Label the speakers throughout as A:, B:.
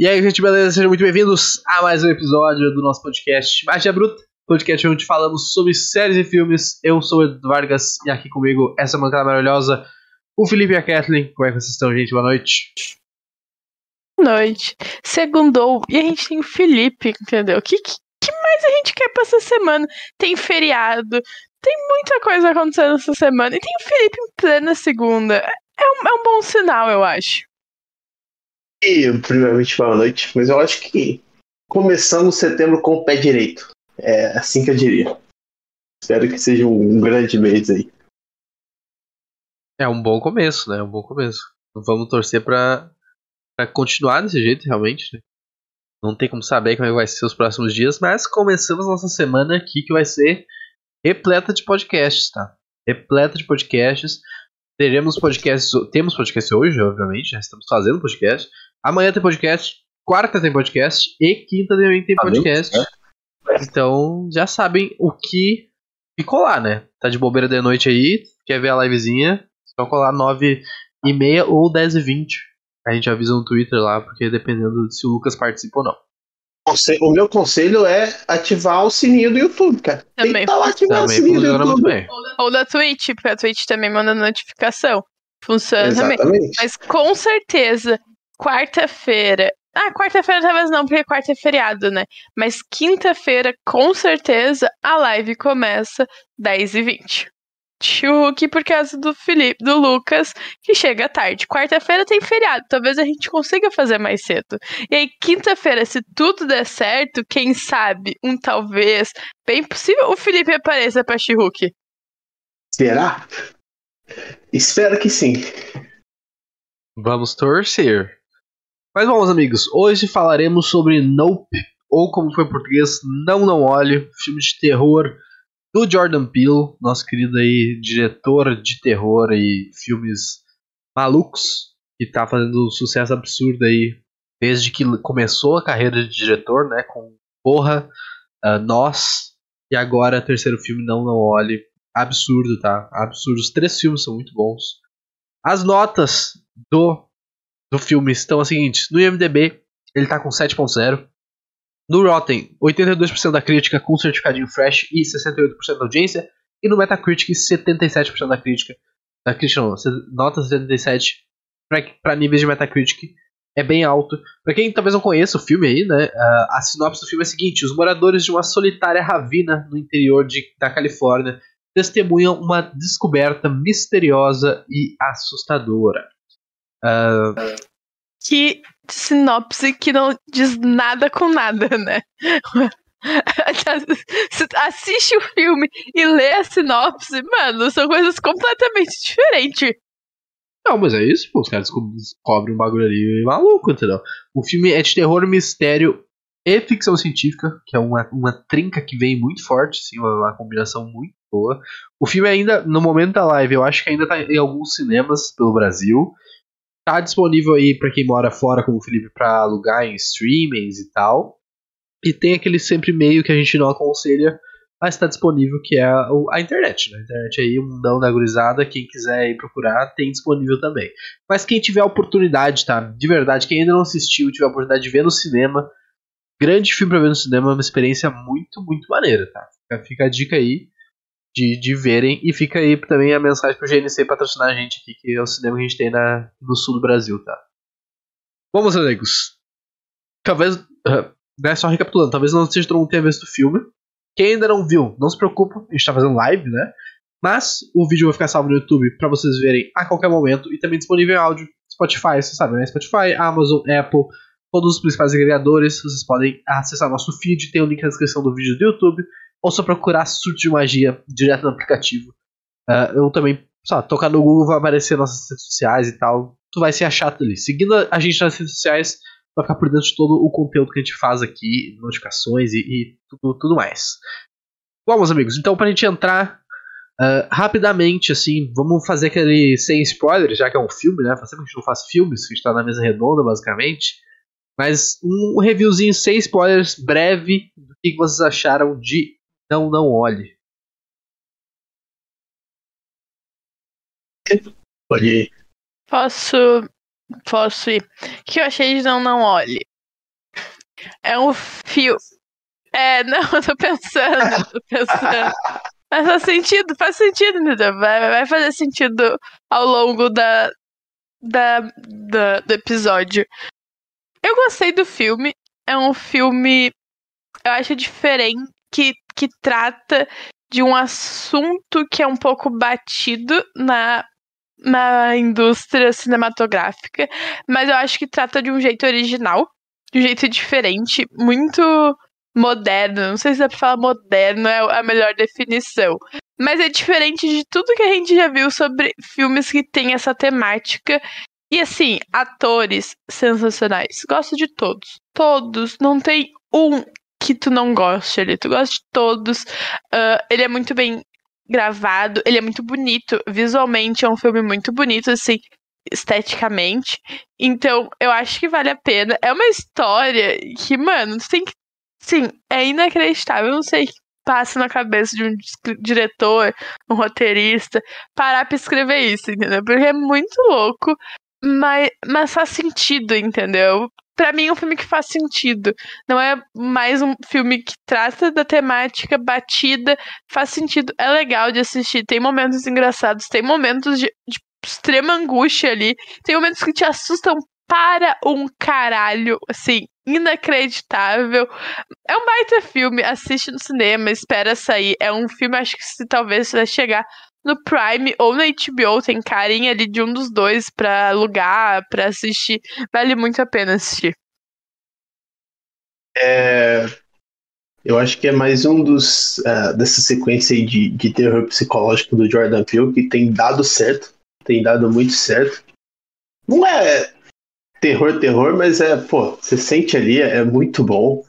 A: E aí, gente, beleza? Sejam muito bem-vindos a mais um episódio do nosso podcast Magia Bruta, podcast onde falamos sobre séries e filmes. Eu sou o Edu Vargas e aqui comigo essa bancada maravilhosa, o Felipe e a Kathleen. Como é que vocês estão, gente? Boa noite.
B: Boa noite. Segundou e a gente tem o Felipe, entendeu? O que, que, que mais a gente quer pra essa semana? Tem feriado, tem muita coisa acontecendo essa semana e tem o Felipe em plena segunda. É um, é um bom sinal, eu acho.
C: E, primeiramente, boa noite, mas eu acho que começamos setembro com o pé direito. É assim que eu diria. Espero que seja um grande mês aí.
A: É um bom começo, né? É um bom começo. Vamos torcer pra, pra continuar desse jeito, realmente. Né? Não tem como saber como é que vai ser os próximos dias, mas começamos nossa semana aqui que vai ser repleta de podcasts, tá? Repleta de podcasts. Teremos podcasts. Temos podcast hoje, obviamente, já estamos fazendo podcast. Amanhã tem podcast, quarta tem podcast e quinta também tem podcast. Então já sabem o que ficou lá, né? Tá de bobeira de noite aí, quer ver a livezinha? Só colar 9 e meia ou 10 e 20. A gente avisa no Twitter lá, porque dependendo de se o Lucas participa ou não.
C: O meu conselho é ativar o sininho do YouTube, cara.
B: Também.
C: Tem que tá lá o
A: Também
C: sininho do YouTube.
A: bem.
B: Ou da Twitch, porque a Twitch também manda notificação. Funciona também.
C: Exatamente.
B: Mas com certeza, quarta-feira. Ah, quarta-feira talvez não, porque quarta é feriado, né? Mas quinta-feira, com certeza, a live começa 10h20. Chuque por causa do Felipe, do Lucas, que chega tarde. Quarta-feira tem feriado, talvez a gente consiga fazer mais cedo. E aí, quinta-feira, se tudo der certo, quem sabe, um talvez, bem possível, o Felipe apareça pra Chihuk.
C: Será? Espero que sim.
A: Vamos torcer. Mas vamos, amigos. Hoje falaremos sobre Nope, ou como foi em português, Não Não Olhe, filme de terror do Jordan Peele, nosso querido aí diretor de terror e filmes malucos, que tá fazendo um sucesso absurdo aí desde que começou a carreira de diretor, né, com Porra, ah, Nós e agora terceiro filme Não Não Olhe. Absurdo, tá? Absurdo. Os três filmes são muito bons. As notas do do filme estão as seguintes: no IMDb, ele tá com 7.0. No Rotten, 82% da crítica com certificadinho fresh e 68% da audiência. E no Metacritic, 77% da crítica. Da crítica não, nota 77 pra, pra níveis de Metacritic. É bem alto. Pra quem talvez não conheça o filme aí, né? a sinopse do filme é a seguinte: os moradores de uma solitária ravina no interior de, da Califórnia testemunham uma descoberta misteriosa e assustadora. Ah,
B: Que sinopse que não diz nada com nada, né? Assiste o filme e lê a sinopse, mano, são coisas completamente diferentes.
A: Não, mas é isso, pô. Os caras descob- descobrem um bagulho ali maluco, entendeu? O filme é de terror, mistério e ficção científica, que é uma, uma trinca que vem muito forte, assim, uma, uma combinação muito boa. O filme ainda, no momento da live, eu acho que ainda tá em alguns cinemas pelo Brasil. Tá disponível aí pra quem mora fora, como o Felipe, pra alugar em streamings e tal. E tem aquele sempre meio que a gente não aconselha, mas está disponível, que é o- a internet. Né? A internet aí, o mundão da gurizada, quem quiser ir procurar, tem disponível também. Mas quem tiver a oportunidade, tá? De verdade, quem ainda não assistiu, tiver a oportunidade de ver no cinema, grande filme pra ver no cinema, é uma experiência muito, muito maneira, tá? Fica a dica aí de, de verem e fica aí também a mensagem pro GNC patrocinar a gente aqui, que é o cinema que a gente tem na, no sul do Brasil, tá? Bom, meus amigos, talvez, ah, né, só recapitulando, talvez não seja todo mundo tenha visto o filme. Quem ainda não viu, não se preocupa, a gente tá fazendo live, né? Mas o vídeo vai ficar salvo no YouTube pra vocês verem a qualquer momento e também disponível em áudio, Spotify, você sabe, né? Spotify, Amazon, Apple, todos os principais agregadores. Vocês podem acessar nosso feed, tem o link na descrição do vídeo do YouTube, ou só procurar Surto de Magia direto no aplicativo. Ah, eu também, só tocar no Google vai aparecer nossas redes sociais e tal. Tu vai se achar ali. Seguindo a gente nas redes sociais, vai ficar por dentro de todo o conteúdo que a gente faz aqui, notificações e, e tudo, tudo mais. Bom, meus amigos, então pra gente entrar ah, rapidamente, assim, vamos fazer aquele sem spoilers, já que é um filme, né? Faz tempo que a gente não faz filmes, que a gente tá na mesa redonda, basicamente. Mas um reviewzinho sem spoilers, breve, do que vocês acharam de Não Não Olhe.
C: Pode ir.
B: Posso. Posso ir. O que eu achei de Não Não Olhe? É um fio. É, não, eu tô pensando, tô pensando. Mas faz sentido, faz sentido, entendeu? Vai, vai fazer sentido ao longo da, da, da, do episódio. Eu gostei do filme. É um filme, eu acho diferente, que, que trata de um assunto que é um pouco batido na, na indústria cinematográfica, mas eu acho que trata de um jeito original, de um jeito diferente, muito moderno. Não sei se dá pra falar moderno é a melhor definição. Mas é diferente de tudo que a gente já viu sobre filmes que tem essa temática e assim, atores sensacionais. Gosto de todos. Todos. Não tem um que tu não goste ali. Tu gosta de todos. Uh, ele é muito bem gravado. Ele é muito bonito. Visualmente é um filme muito bonito, assim, esteticamente. Então, eu acho que vale a pena. É uma história que, mano, tu tem que. Sim, é inacreditável. Eu não sei passa na cabeça de um diretor, um roteirista, parar pra escrever isso, entendeu? Porque é muito louco. Mas, mas faz sentido, entendeu? Para mim é um filme que faz sentido. Não é mais um filme que trata da temática batida. Faz sentido. É legal de assistir. Tem momentos engraçados, tem momentos de, de extrema angústia ali. Tem momentos que te assustam para um caralho, assim, inacreditável. É um baita filme, assiste no cinema, espera sair. É um filme, acho que se talvez vai chegar no Prime ou na HBO, tem carinha ali de um dos dois pra alugar, pra assistir. Vale muito a pena assistir.
C: É, eu acho que é mais um dos uh, dessa sequência de, de terror psicológico do Jordan Peele que tem dado certo, tem dado muito certo. Não é terror, terror, mas é, pô, você sente ali, é, é muito bom.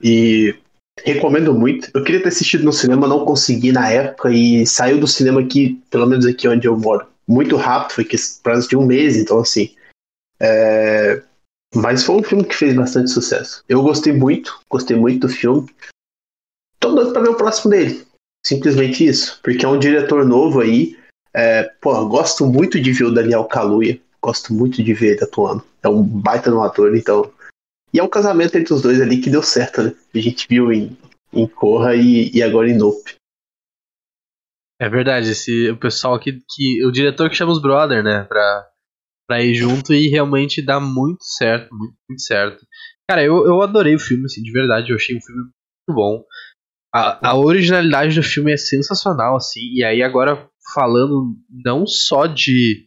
C: E Recomendo muito. Eu queria ter assistido no cinema, não consegui na época e saiu do cinema aqui, pelo menos aqui onde eu moro, muito rápido, foi prazo de um mês, então assim. É... Mas foi um filme que fez bastante sucesso. Eu gostei muito, gostei muito do filme. Tô doido pra ver o próximo dele. Simplesmente isso. Porque é um diretor novo aí. É... Pô, gosto muito de ver o Daniel Kaluuya. Gosto muito de ver ele atuando. É um baita no ator, então e é um casamento entre os dois ali que deu certo, né? A gente viu em, em Corra e, e agora em Nope.
A: É verdade, esse, o pessoal que, que. O diretor que chama os brother, né? Pra, pra ir junto e realmente dá muito certo, muito, muito certo. Cara, eu, eu adorei o filme, assim, de verdade, eu achei um filme muito bom. A, a originalidade do filme é sensacional, assim, e aí agora falando não só de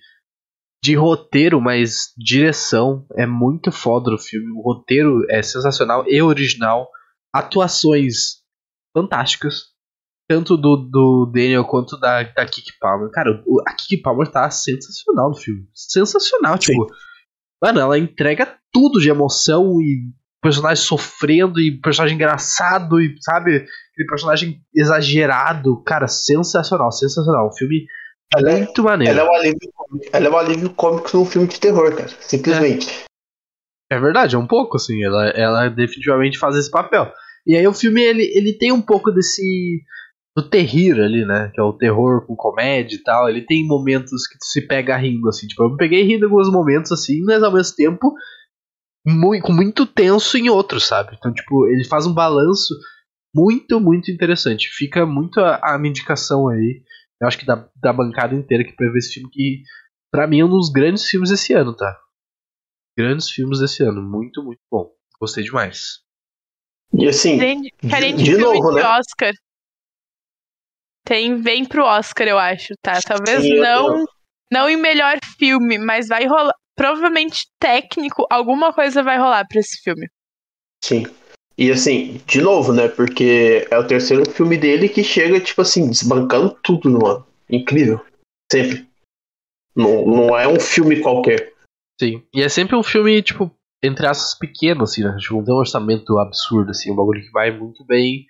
A: de roteiro, mas direção é muito foda o filme. O roteiro é sensacional e original. Atuações fantásticas. Tanto do, do Daniel quanto da, da Kiki Palmer. Cara, a Kiki Palmer tá sensacional no filme. Sensacional, Sim. tipo. Mano, ela entrega tudo de emoção e personagem sofrendo e personagem engraçado e, sabe, aquele personagem exagerado. Cara, sensacional, sensacional. O filme ela é muito é, maneiro.
C: Ela é, um alívio, ela é um alívio cômico num filme de terror, cara. Simplesmente.
A: É, é verdade, é um pouco, assim. Ela, ela definitivamente faz esse papel. E aí o filme, ele, ele tem um pouco desse... Do terrir ali, né? Que é o terror com comédia e tal. Ele tem momentos que tu se pega rindo, assim. Tipo, eu me peguei rindo em alguns momentos, assim, mas ao mesmo tempo... Muito, muito tenso em outros, sabe? Então, tipo, ele faz um balanço muito, muito interessante. Fica muito a, a minha indicação aí eu acho que da, da bancada inteira que prevê esse filme, que para mim é um dos grandes filmes desse ano, tá? Grandes filmes desse ano. Muito, muito bom. Gostei demais.
C: E assim,
B: de, de, de novo, né? Oscar. Tem, vem pro Oscar, eu acho, tá? Talvez Sim, não, não em melhor filme, mas vai rolar. Provavelmente técnico, alguma coisa vai rolar pra esse filme.
C: Sim. E assim, de novo, né? Porque é o terceiro filme dele que chega, tipo assim, desbancando tudo no ano. Incrível. Sempre. Não, não é um filme qualquer.
A: Sim. E é sempre um filme, tipo, entre aspas, pequeno, assim, né? Tipo, não tem um orçamento absurdo, assim, um bagulho que vai muito bem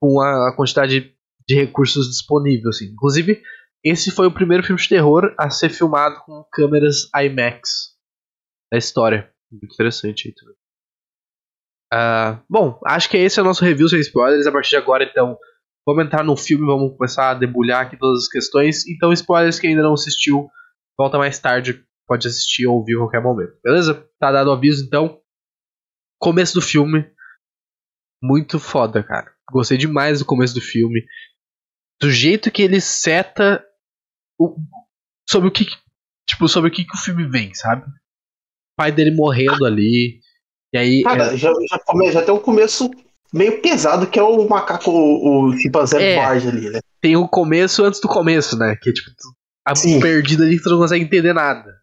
A: com a, quantidade de recursos disponíveis, assim. Inclusive, esse foi o primeiro filme de terror a ser filmado com câmeras IMAX da história. Muito interessante aí também. Uh, bom, acho que esse é o nosso review sem spoilers. A partir de agora, então, vamos entrar no filme, vamos começar a debulhar aqui todas as questões. Então, spoilers que ainda não assistiu, volta mais tarde, pode assistir ou ouvir a qualquer momento, beleza? Tá dado o aviso, então. Começo do filme. muito foda, cara. Gostei demais do começo do filme. Do jeito que ele seta o, sobre o que. Tipo, sobre o que, que o filme vem, sabe? O pai dele morrendo ali. E aí.
C: Cara,
A: é...
C: já, já, come, já tem um começo meio pesado, que é o macaco, o, o chimpanzé é, Barge ali, né?
A: Tem o começo antes do começo, né? Que é tipo, a perdida ali que tu não consegue entender nada.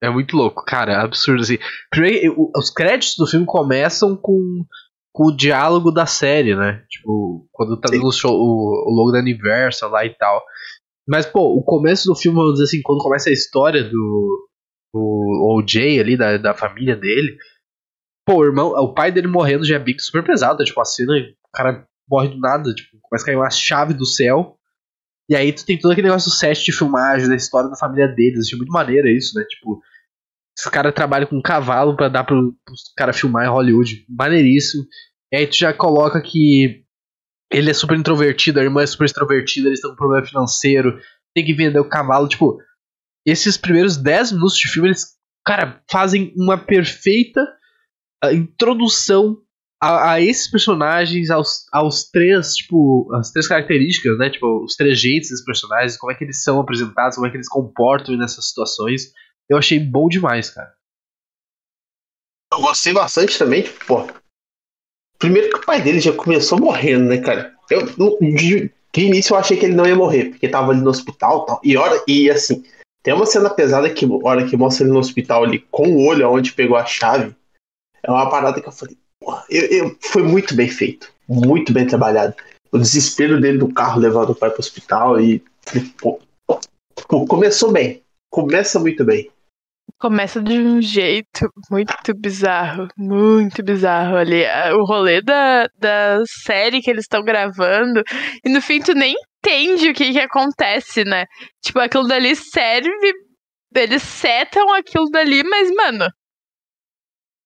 A: É muito louco, cara, é absurdo assim. Primeiro, os créditos do filme começam com, com o diálogo da série, né? Tipo, quando tá dando o, show, o, o logo da Universal lá e tal. Mas, pô, o começo do filme, vamos dizer assim, quando começa a história do, do OJ ali, da, da família dele. Pô, o irmão, o pai dele morrendo já é bem super pesado, tipo, a cena, o cara morre do nada, tipo, começa a cair uma chave do céu. E aí tu tem todo aquele negócio do set de filmagem, da história da família deles. Achei muito maneiro isso, né? Tipo, esse cara trabalha com um cavalo para dar pro, pros cara filmar em Hollywood. Maneiríssimo. E aí tu já coloca que ele é super introvertido, a irmã é super extrovertida, eles estão com problema financeiro, tem que vender o cavalo. Tipo, esses primeiros 10 minutos de filme, eles, cara, fazem uma perfeita uh, introdução a, a, esses personagens, aos, aos três, tipo, as três características, né? Tipo, os três jeitos dos personagens, como é que eles são apresentados, como é que eles comportam nessas situações. Eu achei bom demais, cara.
C: Eu gostei bastante também, tipo, pô. Primeiro que o pai dele já começou morrendo, né, cara? Eu, de, de início eu achei que ele não ia morrer, porque tava ali no hospital e tal. E, hora, e assim, tem uma cena pesada que, hora que mostra ele no hospital ali com o olho onde pegou a chave. É uma parada que eu falei, eu, eu, foi muito bem feito. Muito bem trabalhado. O desespero dele do carro levando o pai pro hospital e. Pô, pô, começou bem. Começa muito bem.
B: Começa de um jeito muito bizarro, muito bizarro ali. O rolê da, da série que eles estão gravando, e no fim tu nem entende o que, que acontece, né? Tipo, aquilo dali serve. Eles setam aquilo dali, mas, mano,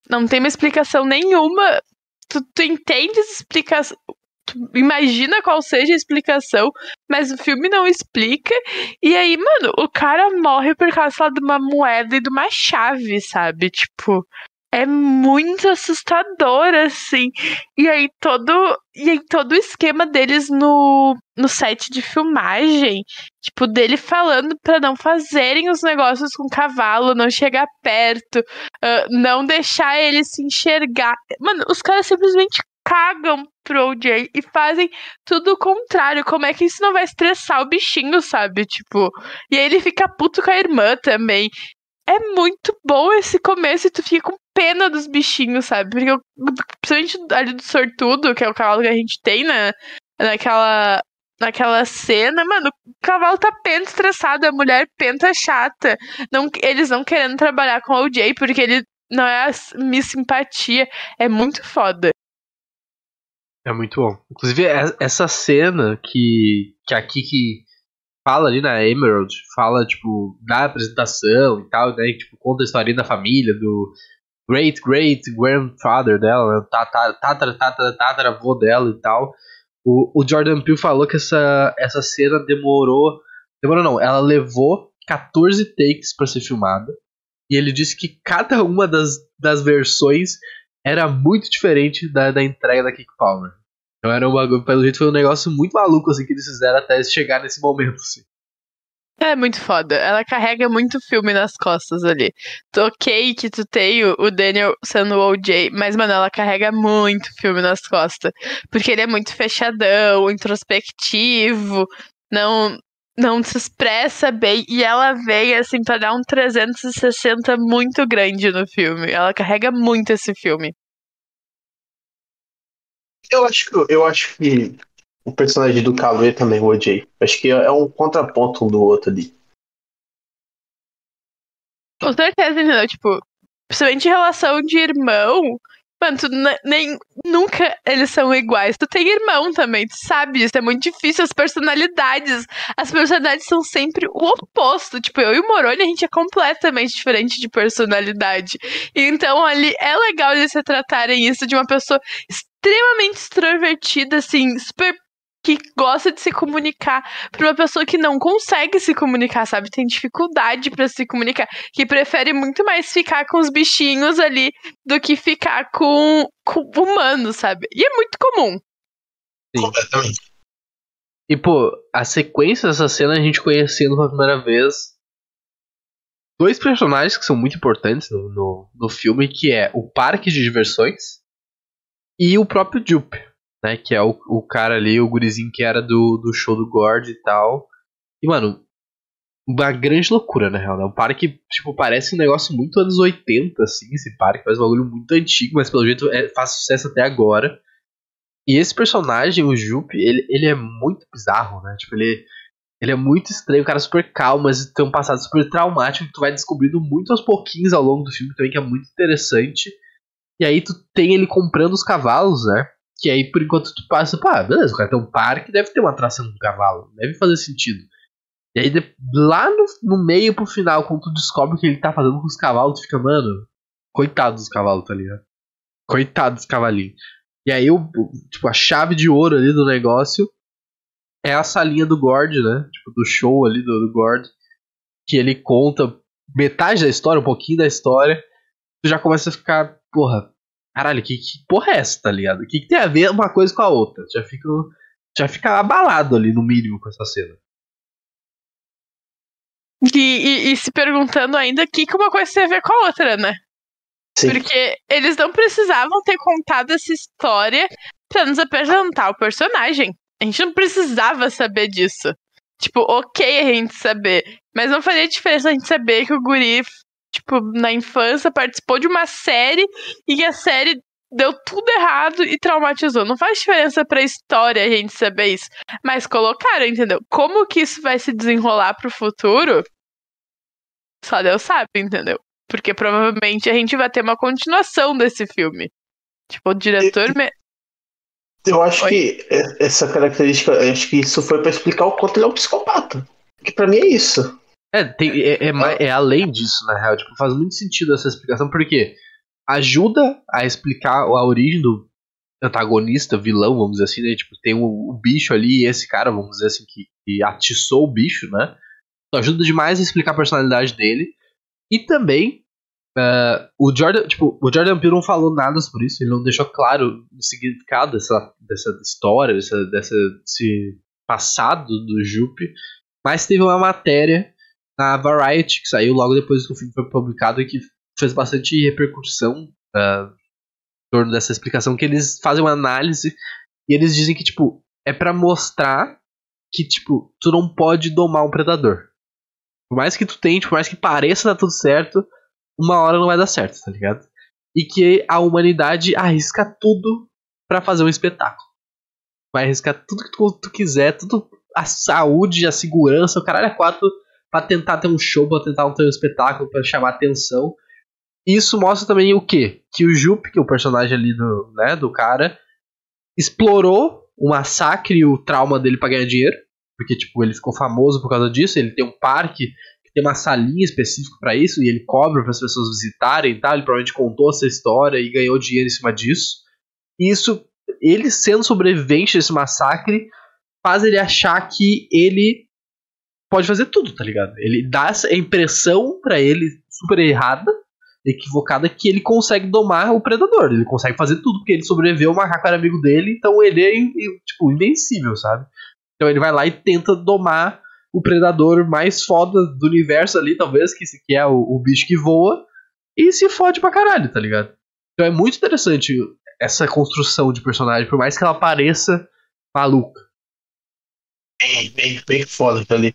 B: não tem uma explicação nenhuma. Tu, tu explicações. Tu imagina qual seja a explicação, mas o filme não explica. E aí, mano, o cara morre por causa de uma moeda e de uma chave, sabe? Tipo, é muito assustador, assim. E aí todo. E aí todo o esquema deles no, no set de filmagem. Tipo, dele falando para não fazerem os negócios com cavalo, não chegar perto, uh, não deixar ele se enxergar. Mano, os caras simplesmente cagam pro OJ e fazem tudo o contrário. Como é que isso não vai estressar o bichinho, sabe? Tipo, e aí ele fica puto com a irmã também. É muito bom esse começo e tu fica com pena dos bichinhos, sabe? Porque principalmente ali do sortudo, que é o cavalo que a gente tem na, naquela, naquela cena, mano, o cavalo tá penta estressado, a mulher penta chata. Não, eles não querendo trabalhar com o OJ porque ele não é a Miss Simpatia. É muito foda.
A: É muito bom. Inclusive, essa cena que, que aqui que fala ali na Emerald, fala, tipo, da apresentação e tal, né? Tipo, conta a história da família, do, great great grandfather dela, né? tatara, tatara, tatara, tatara avô dela e tal. O, o Jordan Peele falou que essa, essa cena demorou. Demorou não, ela levou 14 takes para ser filmada. E ele disse que cada uma das, das versões era muito diferente da, da entrega da Kick Palmer. Então era um bagulho, pelo jeito foi um negócio muito maluco assim que eles fizeram até chegar nesse momento. Assim.
B: É muito foda. Ela carrega muito filme nas costas ali. Ok que tu tem o Daniel sendo o OJ, mas, mano, ela carrega muito filme nas costas. Porque ele é muito fechadão, introspectivo, não, não se expressa bem. E ela vem, assim, pra dar um 360 muito grande no filme. Ela carrega muito esse filme.
C: Eu acho, eu acho que o personagem do Cavaleiro também, o OJ. Acho que é um contraponto um do outro ali.
B: Com certeza, entendeu? Tipo, principalmente em relação de irmão, mano, tu nem, nunca eles são iguais. Tu tem irmão também, tu sabe isso, é muito difícil. As personalidades, as personalidades são sempre o oposto. Tipo, eu e o Moroni, a gente é completamente diferente de personalidade. Então, ali, é legal eles retratarem isso de uma pessoa extremamente extrovertida, assim, super que gosta de se comunicar pra uma pessoa que não consegue se comunicar, sabe? Tem dificuldade para se comunicar, que prefere muito mais ficar com os bichinhos ali do que ficar com, com humanos, sabe? E é muito comum.
A: Sim.
C: Completamente.
A: E, pô, a sequência dessa cena a gente conhecendo pela primeira vez dois personagens que são muito importantes no, no, no filme, que é o parque de diversões e o próprio Jupe, né? Que é o, o cara ali, o gurizinho que era do, do show do Gord e tal. E, mano, uma grande loucura, na real, né? Um parque, tipo, parece um negócio muito anos 80, assim, esse parque, faz um bagulho muito antigo, mas pelo jeito é, faz sucesso até agora. E esse personagem, o Jupe, ele, ele é muito bizarro, né? Tipo, ele, ele é muito estranho, um cara super calmo, mas tem um passado super traumático que tu vai descobrindo muito aos pouquinhos ao longo do filme também, que é muito interessante. E aí tu tem ele comprando os cavalos, né? Que aí por enquanto tu passa, pá, beleza, o cara tem um parque, deve ter uma atração do cavalo, deve fazer sentido. E aí de, lá no, no meio pro final, quando tu descobre o que ele tá fazendo com os cavalos, tu fica, mano, coitado dos cavalos, tá ligado? Coitado dos cavalinhos. E aí, o, tipo, a chave de ouro ali do negócio é a salinha do Gord, né? Tipo, do show ali do, do Gord. Que ele conta metade da história, um pouquinho da história. Tu já começa a ficar, porra, caralho, que, que porra é essa, tá ligado? O que, que tem a ver uma coisa com a outra? Já fica, já fica abalado ali, no mínimo, com essa cena.
B: E, e, e se perguntando ainda o que, que uma coisa tem a ver com a outra, né?
C: Sim.
B: Porque eles não precisavam ter contado essa história pra nos apresentar o personagem. A gente não precisava saber disso. Tipo, ok a gente saber. Mas não faria diferença a gente saber que o Guri, tipo, na infância participou de uma série e a série deu tudo errado e traumatizou. Não faz diferença pra história a gente saber isso. Mas colocaram, entendeu? Como que isso vai se desenrolar pro futuro? Só Deus sabe, entendeu? Porque provavelmente a gente vai ter uma continuação desse filme. Tipo, o diretor. Me...
C: Eu acho
B: Oi.
C: que essa característica, eu acho que isso foi pra explicar o quanto ele é um psicopata. Que pra mim é isso.
A: É, tem, é, é, é além disso, na real. Tipo, faz muito sentido essa explicação, porque ajuda a explicar a origem do antagonista, vilão, vamos dizer assim, né? Tipo, tem o, o bicho ali e esse cara, vamos dizer assim, que, que atiçou o bicho, né? Então ajuda demais a explicar a personalidade dele. E também, ah, o Jordan, tipo, o Jordan Peele não falou nada sobre isso, ele não deixou claro o significado dessa, dessa história, dessa, dessa, desse passado do Jupe. Mas teve uma matéria na Variety, que saiu logo depois que o filme foi publicado e que fez bastante repercussão ah, em torno dessa explicação, que eles fazem uma análise e eles dizem que, tipo, é pra mostrar que, tipo, tu não pode domar um predador. Por mais que tu tente, por mais que pareça dar tudo certo, uma hora não vai dar certo, tá ligado? E que a humanidade arrisca tudo pra fazer um espetáculo. Vai arriscar tudo que tu, tu quiser, tudo a saúde, a segurança, o caralho é quatro pra tentar ter um show, pra tentar ter um espetáculo, pra chamar atenção. Isso mostra também o quê? Que o Jupe, que é o personagem ali do, né, do cara, explorou o massacre e o trauma dele pra ganhar dinheiro. Porque, tipo, ele ficou famoso por causa disso. Ele tem um parque que tem uma salinha específica pra isso e ele cobra para as pessoas visitarem tal. Ele provavelmente contou essa história e ganhou dinheiro em cima disso. E isso, ele sendo sobrevivente desse massacre, faz ele achar que ele pode fazer tudo, tá ligado? Ele dá essa impressão pra ele super errada, equivocada, que ele consegue domar o predador. Ele consegue fazer tudo, porque ele sobreviveu, o macaco era amigo dele, então ele é, tipo, invencível, sabe? Então ele vai lá e tenta domar o predador mais foda do universo ali, talvez, que, que é o, o bicho que voa, e se fode pra caralho, tá ligado? Então é muito interessante essa construção de personagem, por mais que ela pareça maluca.
C: Bem, bem, bem foda aquilo ali.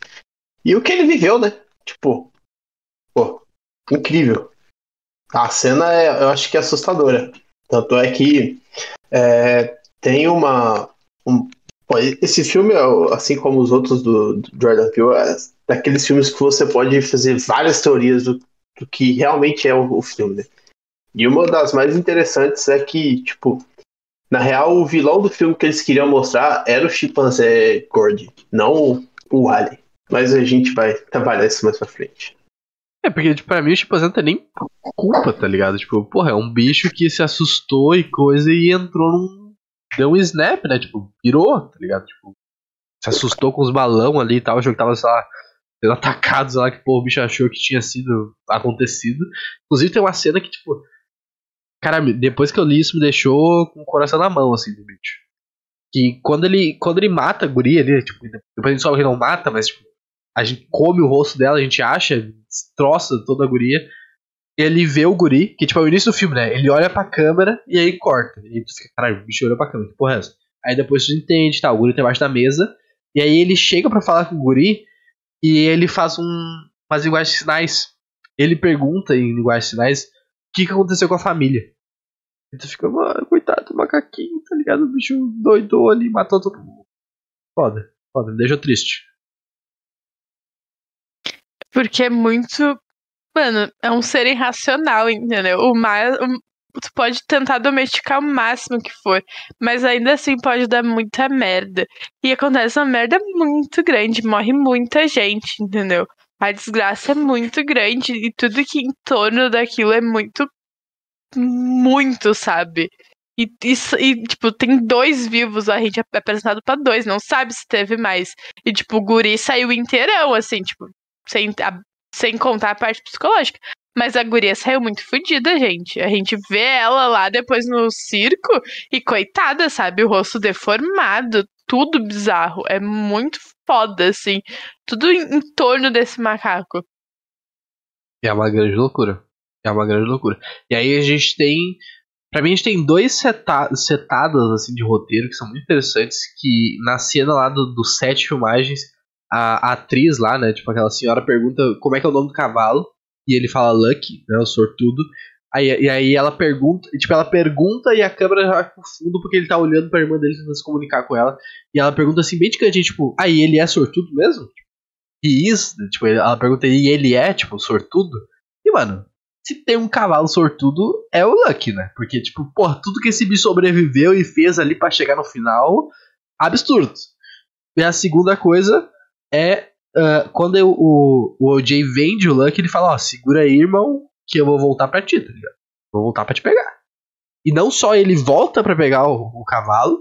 C: E o que ele viveu, né? Tipo, pô, incrível. A cena é, eu acho que é assustadora. Tanto é que é, tem uma. um- pô, esse filme, assim como os outros do, do Jordan Peele, é daqueles filmes que você pode fazer várias teorias do, do que realmente é o, o filme, né? E uma das mais interessantes é que, tipo, na real, o vilão do filme que eles queriam mostrar era o chimpanzé Gordy, não o Alien. Mas a gente vai trabalhar isso mais pra frente.
A: É, porque, tipo, pra mim o chimpanzé nem culpa, tá ligado? Tipo, porra, é um bicho que se assustou e coisa e entrou num. Deu um snap, né? Tipo, pirou, tá ligado? Tipo, se assustou com os balão ali e tal, achou que tava, sei lá, sendo atacado, sei lá, que pô, o bicho achou que tinha sido acontecido. Inclusive tem uma cena que, tipo. Cara, depois que eu li isso, me deixou com o coração na mão, assim, do bicho. Que quando ele, quando ele mata a guria ali, tipo, depois a gente ele não mata, mas tipo, a gente come o rosto dela, a gente acha, destroça toda a guria. Ele vê o guri, que tipo é o início do filme, né? Ele olha pra câmera e aí corta. E tu fica, caralho, o bicho olha pra câmera, que porra é essa? Aí depois tu entende, tá? O guri tá embaixo da mesa. E aí ele chega para falar com o guri e ele faz um, umas linguagens de sinais. Ele pergunta em linguagem de sinais o que, que aconteceu com a família. E tu fica, mano, coitado do macaquinho, tá ligado? O bicho doidou ali, matou todo mundo. Foda, foda, me deixa triste.
B: Porque é muito. Mano, é um ser irracional, entendeu? O mais. Tu pode tentar domesticar o máximo que for, mas ainda assim pode dar muita merda. E acontece uma merda muito grande, morre muita gente, entendeu? A desgraça é muito grande e tudo que em torno daquilo é muito. Muito, sabe? E, isso, e, tipo, tem dois vivos, a gente é apresentado para dois, não sabe se teve mais. E, tipo, o guri saiu inteirão, assim, tipo, sem, a, sem contar a parte psicológica. Mas a guria saiu muito fodida, gente. A gente vê ela lá depois no circo e coitada, sabe? O rosto deformado, tudo bizarro. É muito foda, assim. Tudo em, em torno desse macaco.
A: É uma grande loucura. É uma grande loucura. E aí a gente tem. Pra mim, a gente tem dois seta setadas assim, de roteiro que são muito interessantes. Que na cena lá do, do set filmagens, a, a atriz lá, né? Tipo, aquela senhora pergunta como é que é o nome do cavalo e ele fala Lucky, né, o sortudo. Aí, e aí ela pergunta, tipo, ela pergunta e a câmera já vai pro fundo porque ele tá olhando pra irmã dele tentando se comunicar com ela. E ela pergunta assim, bem de cantinho, tipo, aí ah, ele é sortudo mesmo? E isso, tipo, ela pergunta, e ele é, tipo, sortudo? E, mano, se tem um cavalo sortudo, é o Lucky, né? Porque, tipo, porra, tudo que esse bicho sobreviveu e fez ali para chegar no final, absurdo. E a segunda coisa é uh, quando eu, o, o OJ vende o Lucky, ele fala, ó, segura aí, irmão, que eu vou voltar pra ti, tá ligado? Vou voltar pra te pegar. E não só ele volta para pegar o, o, cavalo,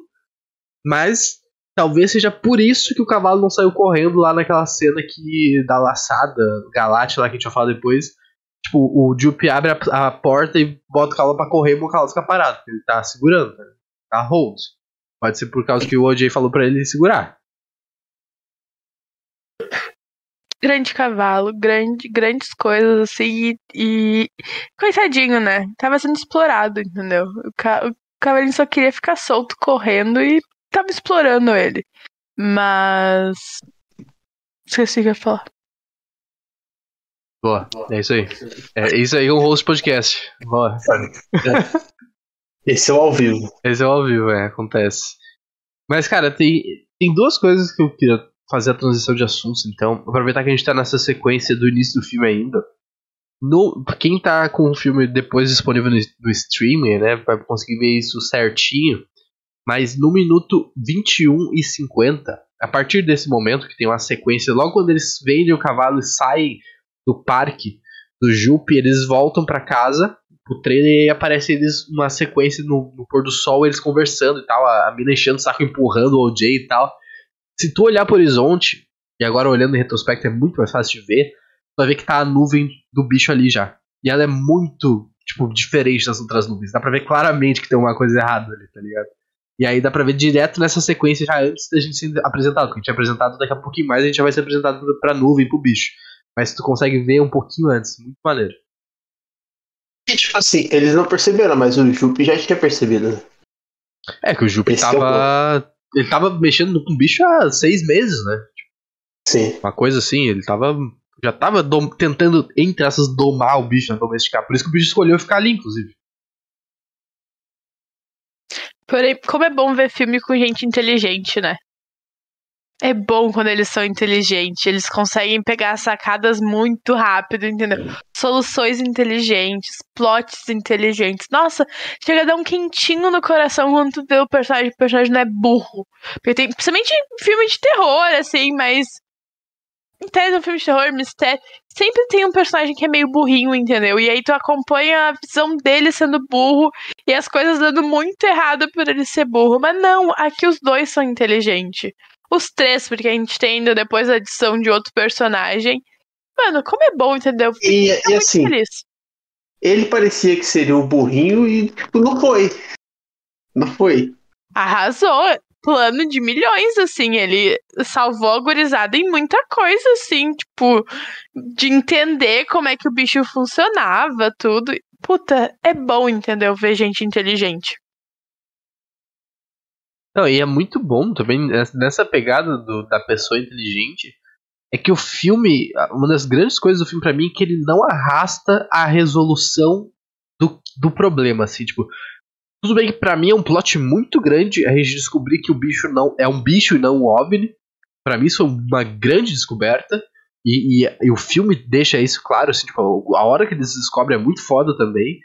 A: mas talvez seja por isso que o cavalo não saiu correndo lá naquela cena que da laçada, galate lá que a gente vai falar depois. Tipo, o Jupe abre a, a, porta e bota o cavalo pra correr e o cavalo fica parado, porque ele tá segurando, né? tá hold. Pode ser por causa que o OJ falou para ele segurar.
B: Grande cavalo, grande, grandes coisas, assim, e, e, Coitadinho, né? Tava sendo explorado, entendeu? O, ca... o cavalinho só queria ficar solto, correndo, e tava explorando ele. Mas. Esqueci o que eu ia falar.
A: Boa, é isso aí. É isso aí, um host podcast. Boa.
C: Esse é o ao vivo.
A: Esse é o ao vivo, é, acontece. Mas, cara, tem, tem duas coisas que eu queria fazer a transição de assuntos, então. Aproveitar que a gente tá nessa sequência do início do filme ainda. No, quem tá com o filme depois disponível no, no streaming, né, vai conseguir ver isso certinho. Mas no minuto 21 e 50, a partir desse momento, que tem uma sequência, logo quando eles vendem o cavalo e saem do parque do Jupe, eles voltam para casa, o trailer e aparece eles uma sequência no, no, pôr do sol, eles conversando e tal, a, a mina enchendo o saco, empurrando o OJ e tal. Se tu olhar pro horizonte, e agora olhando em retrospecto é muito mais fácil de ver, tu vai ver que tá a nuvem do bicho ali já. E ela é muito, tipo, diferente das outras nuvens. Dá pra ver claramente que tem uma coisa errada ali, tá ligado? E aí dá pra ver direto nessa sequência já antes da gente ser apresentado. Porque a gente é apresentado daqui a pouquinho mais, a gente já vai ser apresentado pra nuvem, pro bicho. Mas tu consegue ver um pouquinho antes. Muito maneiro.
C: E, tipo assim, eles não perceberam, mas o Jupe já tinha percebido. Né?
A: É que o Jupe Esse tava. Ele tava mexendo com o bicho há seis meses, né?
C: Sim.
A: Uma coisa assim, ele tava. Já tava tentando, entre essas, domar o bicho, né? Domesticar. Por isso que o bicho escolheu ficar ali, inclusive.
B: Porém, como é bom ver filme com gente inteligente, né? É bom quando eles são inteligentes, eles conseguem pegar sacadas muito rápido, entendeu? Soluções inteligentes, plots inteligentes. Nossa, chega a dar um quentinho no coração quando tu vê o personagem, o personagem não é burro. Porque tem, principalmente filme de terror, assim, mas. Em tese, um filme de terror, mistério. Sempre tem um personagem que é meio burrinho, entendeu? E aí tu acompanha a visão dele sendo burro e as coisas dando muito errado por ele ser burro. Mas não, aqui os dois são inteligentes. os três, porque a gente tem ainda depois a adição de outro personagem. Mano, como é bom, entendeu?
C: E, e assim, feliz. ele parecia que seria o burrinho e, tipo, não foi. Não foi.
B: Arrasou. Plano de milhões, assim. Ele salvou a gurizada em muita coisa, assim, tipo, de entender como é que o bicho funcionava, tudo. Puta, é bom, entendeu? Ver gente inteligente.
A: Não, e é muito bom também nessa pegada do, da pessoa inteligente. É que o filme, uma das grandes coisas do filme para mim é que ele não arrasta a resolução do, do problema, assim, tipo, tudo bem que pra mim é um plot muito grande a gente descobrir que o bicho não é um bicho e não um OVNI. Pra mim isso é uma grande descoberta. E, e, e, o filme deixa isso claro, assim, tipo, a hora que eles descobrem é muito foda também.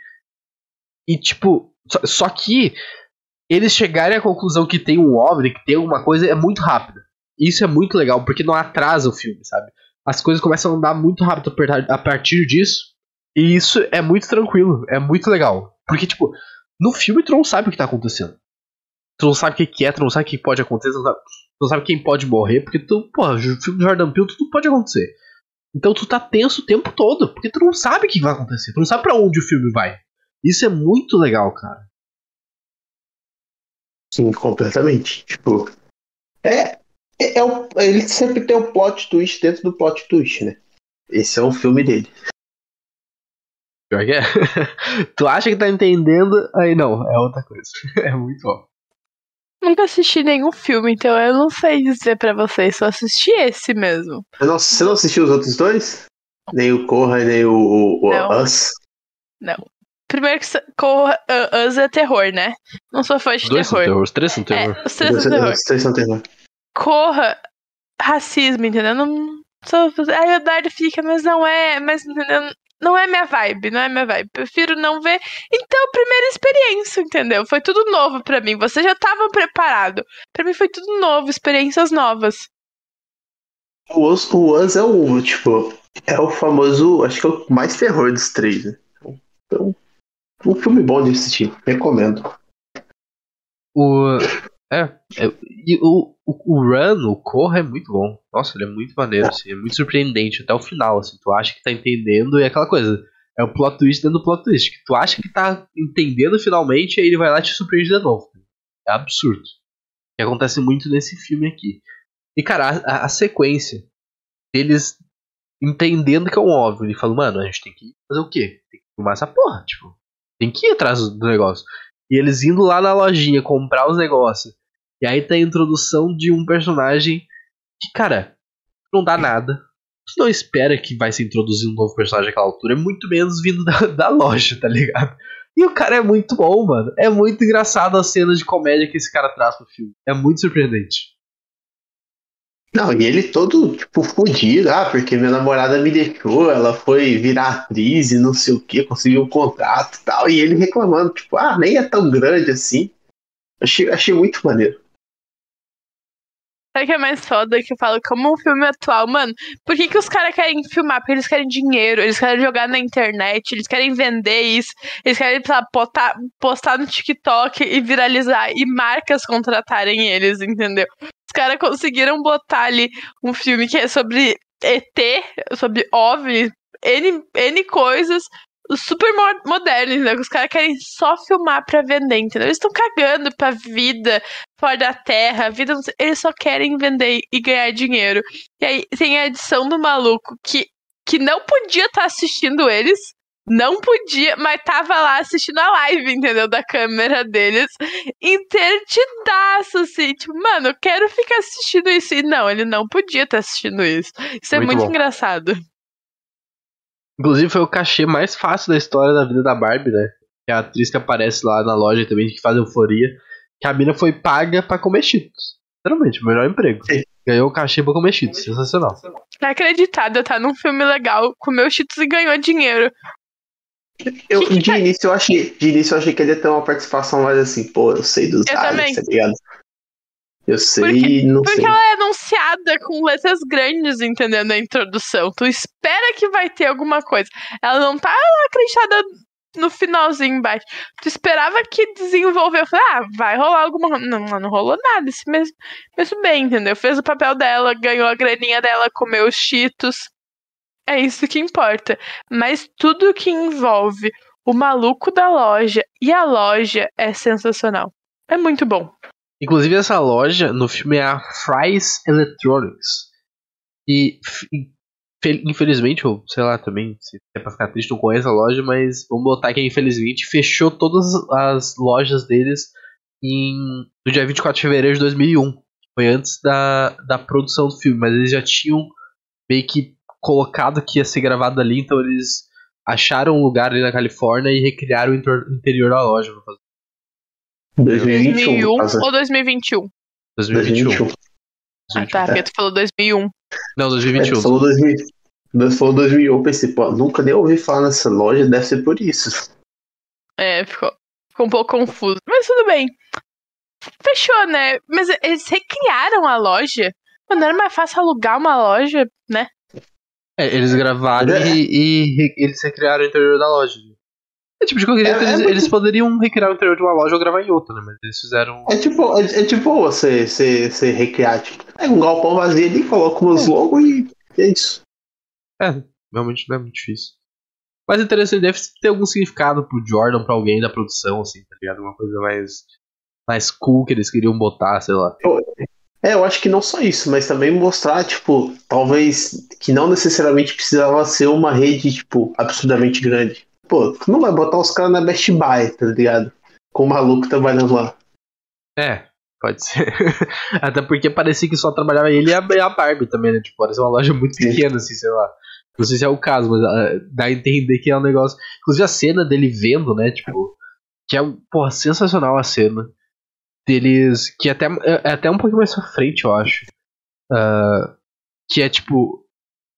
A: E tipo, só, só que eles chegarem à conclusão que tem um OVNI, que tem alguma coisa, é muito rápido. Isso é muito legal, porque não atrasa o filme, sabe? As coisas começam a andar muito rápido a partir disso. E isso é muito tranquilo, é muito legal. Porque, tipo, no filme tu não sabe o que tá acontecendo. Tu não sabe o que, é, tu não sabe o que pode acontecer, tu não sabe, tu não sabe quem pode morrer, porque tu, porra, o filme do Jordan Peele tudo pode acontecer. Então tu tá tenso o tempo todo, porque tu não sabe o que vai acontecer, tu não sabe para onde o filme vai. Isso é muito legal, cara.
C: Sim, completamente. Tipo, é, é, é o, ele sempre tem um plot twist dentro do plot twist, né? Esse é o filme dele.
A: Pior que é. tu acha que tá entendendo, aí não, é outra coisa. É muito bom.
B: Nunca assisti nenhum filme, então eu não sei dizer para vocês, só assisti esse mesmo.
C: Não, você não assistiu os outros dois? Nem o Corra, nem o, o,
B: não.
C: Us?
B: Não. Primeiro que Corra, uh, Us é terror, né? Não sou fã de
A: os dois
B: terror.
A: São terror. Os três são terror.
B: É, os três são terror.
C: Os três são terror.
B: Corra, racismo, entendeu? Não sou. Aí o Dardo fica, mas não é. Mas entendeu? não é minha vibe, não é minha vibe. Prefiro não ver. Então, primeira experiência, entendeu? Foi tudo novo para mim. Você já estava preparado. Para mim foi tudo novo, experiências novas.
C: O Us, o é o, tipo, é o famoso, acho que é o mais terror dos três, né? Então, um filme bom de assistir, recomendo.
A: O, é, é e o, o, o, Run, o Corra é muito bom. Nossa, ele é muito maneiro, assim, é muito surpreendente até o final, assim, tu acha que tá entendendo e é aquela coisa, é o plot twist dentro do plot twist, que tu acha que tá entendendo finalmente e aí ele vai lá e te surpreende de novo. É absurdo. Que acontece muito nesse filme aqui. E cara, a, a sequência deles entendendo que é um óbvio, ele fala, mano, a gente tem que fazer o quê? Tem que filmar essa porra, tipo, tem que ir atrás do negócio. E eles indo lá na lojinha comprar os negócios e aí tem a introdução de um personagem que, cara, não dá nada. Você não espera que vai ser introduzido um novo personagem naquela altura, é muito menos vindo da, da loja, tá ligado? E o cara é muito bom, mano. É muito engraçado as cenas de comédia que esse cara traz pro filme. É muito surpreendente.
C: Não, e ele todo, tipo, fudido. Ah, porque minha namorada me deixou, ela foi virar atriz e não sei o que, conseguiu um contrato e tal. E ele reclamando, tipo, ah, nem é tão grande assim. Achei, achei muito maneiro.
B: Sabe o que é mais foda? Que eu falo, como um filme atual, mano, por que, que os caras querem filmar? Porque eles querem dinheiro, eles querem jogar na internet, eles querem vender isso, eles querem lá, postar, postar no TikTok e viralizar, e marcas contratarem eles, entendeu? Os caras conseguiram botar ali um filme que é sobre ET, sobre OVNI, N, N coisas, super modernos, né? Os caras querem só filmar pra vender, entendeu? Eles estão cagando pra vida fora da terra, vida, eles só querem vender e ganhar dinheiro. E aí tem a edição do maluco que, que não podia estar tá assistindo eles, não podia, mas tava lá assistindo a live, entendeu? Da câmera deles, intertidaço, assim, tipo, mano, eu quero ficar assistindo isso. E não, ele não podia estar tá assistindo isso. Isso é muito, muito engraçado.
A: Inclusive foi o cachê mais fácil da história da vida da Barbie, né? Que é a atriz que aparece lá na loja também, que faz euforia. Que a mina foi paga pra comer cheetos. Literalmente, o melhor emprego. Sim. Ganhou o cachê pra comer cheetos. Sensacional.
B: Acreditada, tá num filme legal, comeu cheetos e ganhou dinheiro.
C: Eu, de, tá... início eu achei, de início eu achei que ele ia ter uma participação mais assim, pô, eu sei dos
B: eu aliens,
C: tá ligado? Eu sei,
B: porque,
C: não
B: porque
C: sei.
B: ela é anunciada com letras grandes, entendendo a introdução. Tu espera que vai ter alguma coisa. Ela não tá acreditada no finalzinho embaixo. Tu esperava que desenvolveu. Eu falei, ah, vai rolar alguma. Não, não rolou nada. Esse mesmo, mesmo bem, entendeu? Fez o papel dela, ganhou a graninha dela, comeu os cheetos. É isso que importa. Mas tudo que envolve o maluco da loja e a loja é sensacional. É muito bom.
A: Inclusive, essa loja no filme é a Fry's Electronics. E, infelizmente, ou sei lá também, se é pra ficar triste, não conheço a loja, mas vamos botar que infelizmente fechou todas as lojas deles em, no dia 24 de fevereiro de 2001. Foi antes da, da produção do filme, mas eles já tinham meio que colocado que ia ser gravado ali, então eles acharam um lugar ali na Califórnia e recriaram o interior da loja.
B: 2021 ou 2021?
A: 2021. 2021.
B: Ah, tá, porque tu falou 2001.
A: Não, 2021. É, tu
C: falou, 2000, tu falou 2001, eu pensei, pô, nunca nem ouvi falar nessa loja, deve ser por isso.
B: É, ficou, ficou um pouco confuso. Mas tudo bem. Fechou, né? Mas eles recriaram a loja? Não era mais fácil alugar uma loja, né?
A: É, eles gravaram é. e, e, eles recriaram o interior da loja. É tipo, de qualquer jeito, é, eles, é eles, poderiam recriar o interior de uma loja ou gravar em outra, né? Mas eles fizeram.
C: É tipo, é, é tipo você, você, você recriar, tipo, é um galpão vazio ali, coloca umas é. logos e é isso.
A: É, realmente não é muito difícil. Mas interessante, deve ter algum significado pro Jordan, pra alguém da produção, assim, tá ligado? Uma coisa mais, mais cool que eles queriam botar, sei lá.
C: É, eu acho que não só isso, mas também mostrar, tipo, talvez que não necessariamente precisava ser uma rede, tipo, absurdamente grande. Pô, tu não vai botar os caras na Best Buy, tá ligado? Com o maluco trabalhando lá.
A: É, pode ser. Até porque parecia que só trabalhava ele e a Barbie também, né? Tipo, parece uma loja muito pequena, assim, sei lá. Não sei se é o caso, mas uh, dá a entender que é um negócio. Inclusive a cena dele vendo, né? Tipo, que é, porra, sensacional a cena. Deles. Que é até, é, é até um pouquinho mais pra frente, eu acho. Uh, que é tipo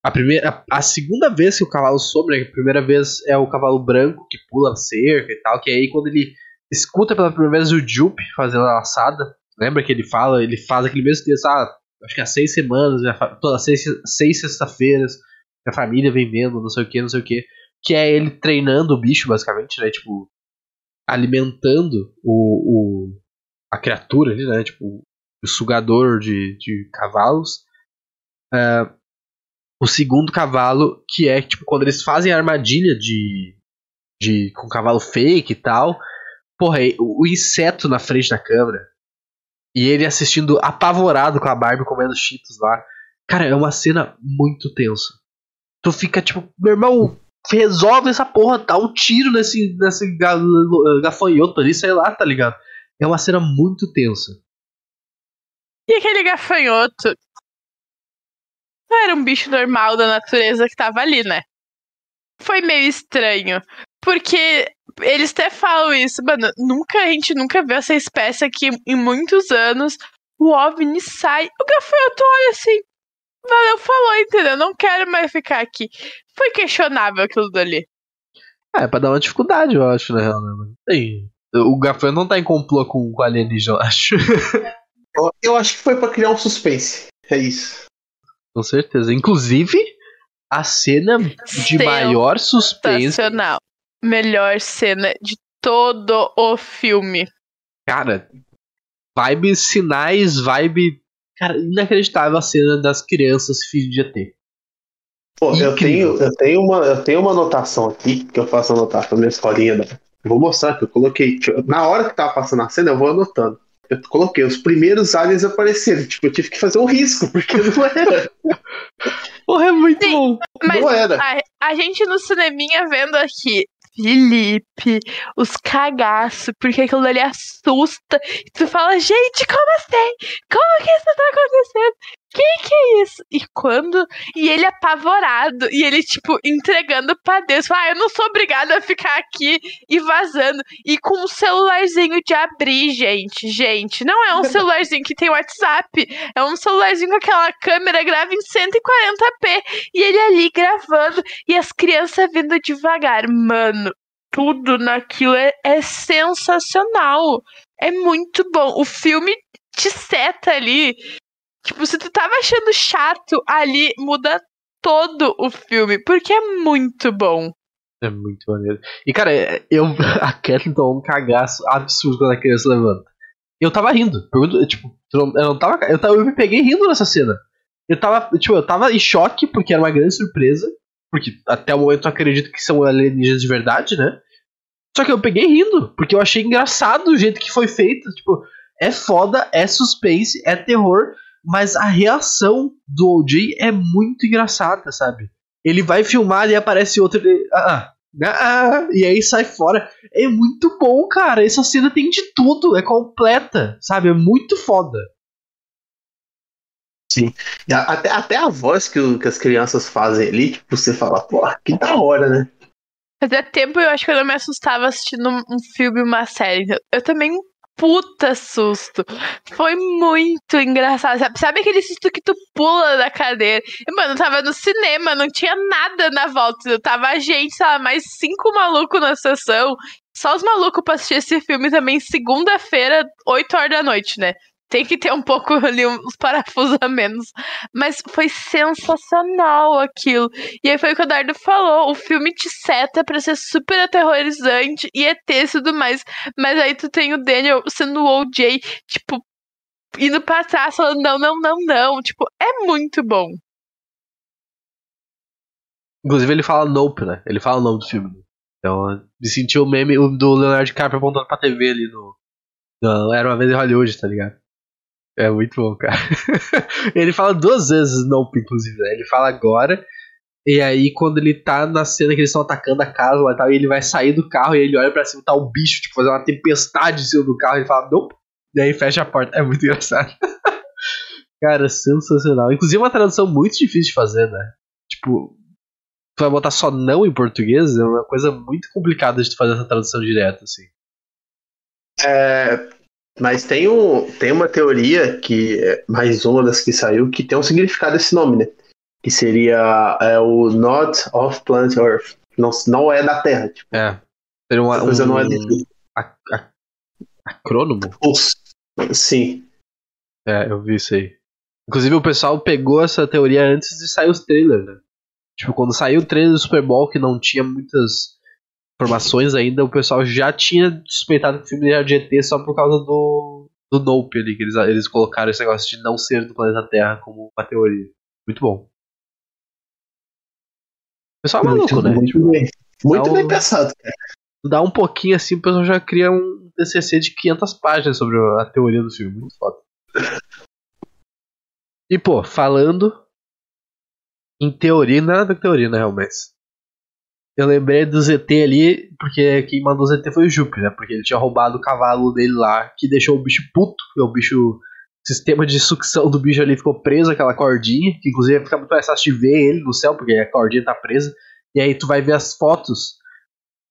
A: a, primeira, a, segunda vez que o cavalo sobe, né, a primeira vez é o cavalo branco que pula cerca e tal, que aí quando ele escuta pela primeira vez o Jupe fazendo a laçada, lembra que ele fala, ele faz aquele mesmo texto, ah, acho que há seis semanas, todas seis, seis sexta-feiras, a família vem vendo, não sei o que, não sei o que, que é ele treinando o bicho, basicamente, né, tipo, alimentando o, o a criatura ali, né, tipo, o sugador de, de cavalos, uh, o segundo cavalo, que é tipo quando eles fazem a armadilha de, de com cavalo fake e tal. Porra, o, o inseto na frente da câmera. E ele assistindo apavorado com a Barbie comendo cheetos lá. Cara, é uma cena muito tensa. Tu fica tipo, meu irmão, resolve essa porra, dá um tiro nesse, nesse gafanhoto ali, sei lá, tá ligado? É uma cena muito tensa.
B: E aquele gafanhoto não era um bicho normal da natureza que tava ali, né? Foi meio estranho. Porque eles até falam isso, mano. Nunca, a gente nunca viu essa espécie aqui em muitos anos. O OVNI sai. O gafanhoto olha assim. Valeu, falou, entendeu? Não quero mais ficar aqui. Foi questionável aquilo dali.
A: É, pra dar uma dificuldade, eu acho, né? Tem. O gafanhoto não tá em complô com o alienígena, eu acho.
C: eu acho que foi para criar um suspense. É isso.
A: Com certeza. Inclusive, a cena de maior suspense.
B: Melhor cena de todo o filme.
A: Cara, vibe sinais, vibe. Cara, inacreditável a cena das crianças filhos de ET.
C: Pô, eu tenho, eu, tenho uma, eu tenho uma anotação aqui que eu faço anotar pra minha escolinha. Da... Vou mostrar que eu coloquei. Na hora que tava passando a cena, eu vou anotando eu coloquei, os primeiros aliens apareceram. Tipo, eu tive que fazer um risco, porque não era.
A: Porra, é muito Sim, bom.
B: Mas não era. A, a gente no cineminha vendo aqui. Felipe, os cagaços, porque aquilo ali assusta. E tu fala, gente, como assim? Como que isso tá acontecendo? Que que é isso? E quando. E ele apavorado. E ele, tipo, entregando pra Deus. Fala, ah, eu não sou obrigado a ficar aqui e vazando. E com um celularzinho de abrir, gente. Gente, não é um celularzinho que tem WhatsApp. É um celularzinho com aquela câmera grava em 140p. E ele ali gravando. E as crianças vindo devagar. Mano, tudo naquilo é, é sensacional. É muito bom. O filme te seta ali Tipo, se tu tava achando chato, ali muda todo o filme, porque é muito bom.
A: É muito maneiro. E, cara, eu, a Kathleen tomou um cagaço absurdo quando a criança levanta. Eu tava rindo. Pergunto, tipo, eu não tava. Eu, tava, eu me peguei rindo nessa cena. Eu tava, tipo, eu tava em choque porque era uma grande surpresa. Porque até o momento eu acredito que são alienígenas de verdade, né? Só que eu peguei rindo, porque eu achei engraçado o jeito que foi feito. Tipo, é foda, é suspense, é terror, mas a reação do OJ é muito engraçada, sabe? Ele vai filmar e aparece outro. Ele, ah, ah, ah, e aí sai fora. É muito bom, cara. Essa cena tem de tudo, é completa, sabe? É muito foda.
C: Sim. Até, até a voz que, o, que as crianças fazem ali, tipo, você fala, pô, que da hora, né?
B: Fazia tempo eu acho que eu não me assustava assistindo um filme, uma série. Eu também puta susto. Foi muito engraçado. Sabe, sabe aquele susto que tu pula da cadeira? Mano, eu tava no cinema, não tinha nada na volta. Eu tava a gente, sei lá, mais cinco malucos na sessão. Só os malucos pra assistir esse filme também, segunda-feira, 8 horas da noite, né? Tem que ter um pouco ali, uns parafusos a menos. Mas foi sensacional aquilo. E aí foi o que o Dardo falou: o filme te seta pra ser super aterrorizante e ET e tudo mais. Mas aí tu tem o Daniel sendo o OJ, tipo, indo pra trás, falando: não, não, não, não. Tipo, é muito bom.
A: Inclusive ele fala Nope, né? Ele fala o nome do filme. Então, me sentiu o meme do Leonardo DiCaprio apontando pra TV ali no Era uma vez em Hollywood, tá ligado? É muito bom, cara. ele fala duas vezes Nope, inclusive, né? Ele fala agora. E aí, quando ele tá na cena que eles estão atacando a casa lá e tal, e ele vai sair do carro e ele olha pra cima tá o bicho, tipo, fazendo uma tempestade em cima do carro. Ele fala, Nope. E aí fecha a porta. É muito engraçado. cara, sensacional. Inclusive, uma tradução muito difícil de fazer, né? Tipo, tu vai botar só não em português, é uma coisa muito complicada de tu fazer essa tradução direta, assim.
C: É, mas tem, um, tem uma teoria, que é mais uma das que saiu, que tem um significado esse nome, né? Que seria é, o Not of Planet Earth. Não, não é da Terra. Tipo,
A: é. Seria uma,
C: coisa
A: um,
C: não é de...
A: ac acrônomo?
C: Sim.
A: É, eu vi isso aí. Inclusive o pessoal pegou essa teoria antes de sair os trailers, né? Tipo, quando saiu o trailer do Super Bowl, que não tinha muitas informações ainda, o pessoal já tinha suspeitado que o filme era de ET só por causa do, do Nope ali, que eles, eles colocaram esse negócio de não ser do planeta Terra como uma teoria. Muito bom. O pessoal é maluco,
C: muito,
A: né?
C: Muito bem, muito
A: Dá
C: bem
A: um-
C: pensado, cara.
A: Dá um pouquinho assim, o pessoal já cria um TCC de 500 páginas sobre a teoria do filme. Muito foda. E, pô, falando em teoria, é nada com teoria, na real, mas. Eu lembrei do ZT ali, porque quem mandou o ZT foi o Jupe, né? Porque ele tinha roubado o cavalo dele lá, que deixou o bicho puto, porque o bicho. O sistema de sucção do bicho ali ficou preso, aquela cordinha, que inclusive fica muito mais fácil de ver ele no céu, porque a cordinha tá presa. E aí tu vai ver as fotos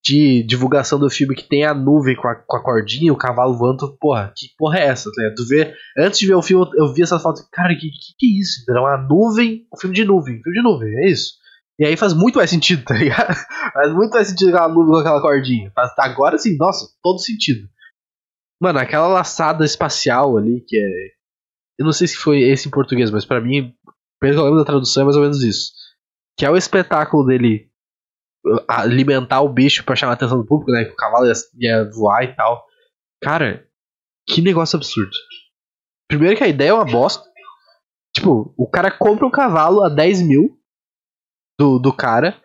A: de divulgação do filme que tem a nuvem com a, com a cordinha, o cavalo voando, porra, que porra é essa? ligado? Tu vê, antes de ver o filme, eu vi essas fotos, cara, que, que, que é isso? Era uma nuvem, um filme de nuvem, filme de nuvem, é isso. E aí faz muito mais sentido, tá ligado? Faz muito mais sentido aquela nuvem com aquela cordinha. Faz, agora sim, nossa, todo sentido. Mano, aquela laçada espacial ali, que é. Eu não sei se foi esse em português, mas pra mim, pelo que eu lembro da tradução, é mais ou menos isso. Que é o espetáculo dele uh, alimentar o bicho pra chamar a atenção do público, né? Que o cavalo ia, ia voar e tal. Cara, que negócio absurdo. Primeiro que a ideia é uma bosta. Tipo, o cara compra um cavalo a 10 mil do, do cara.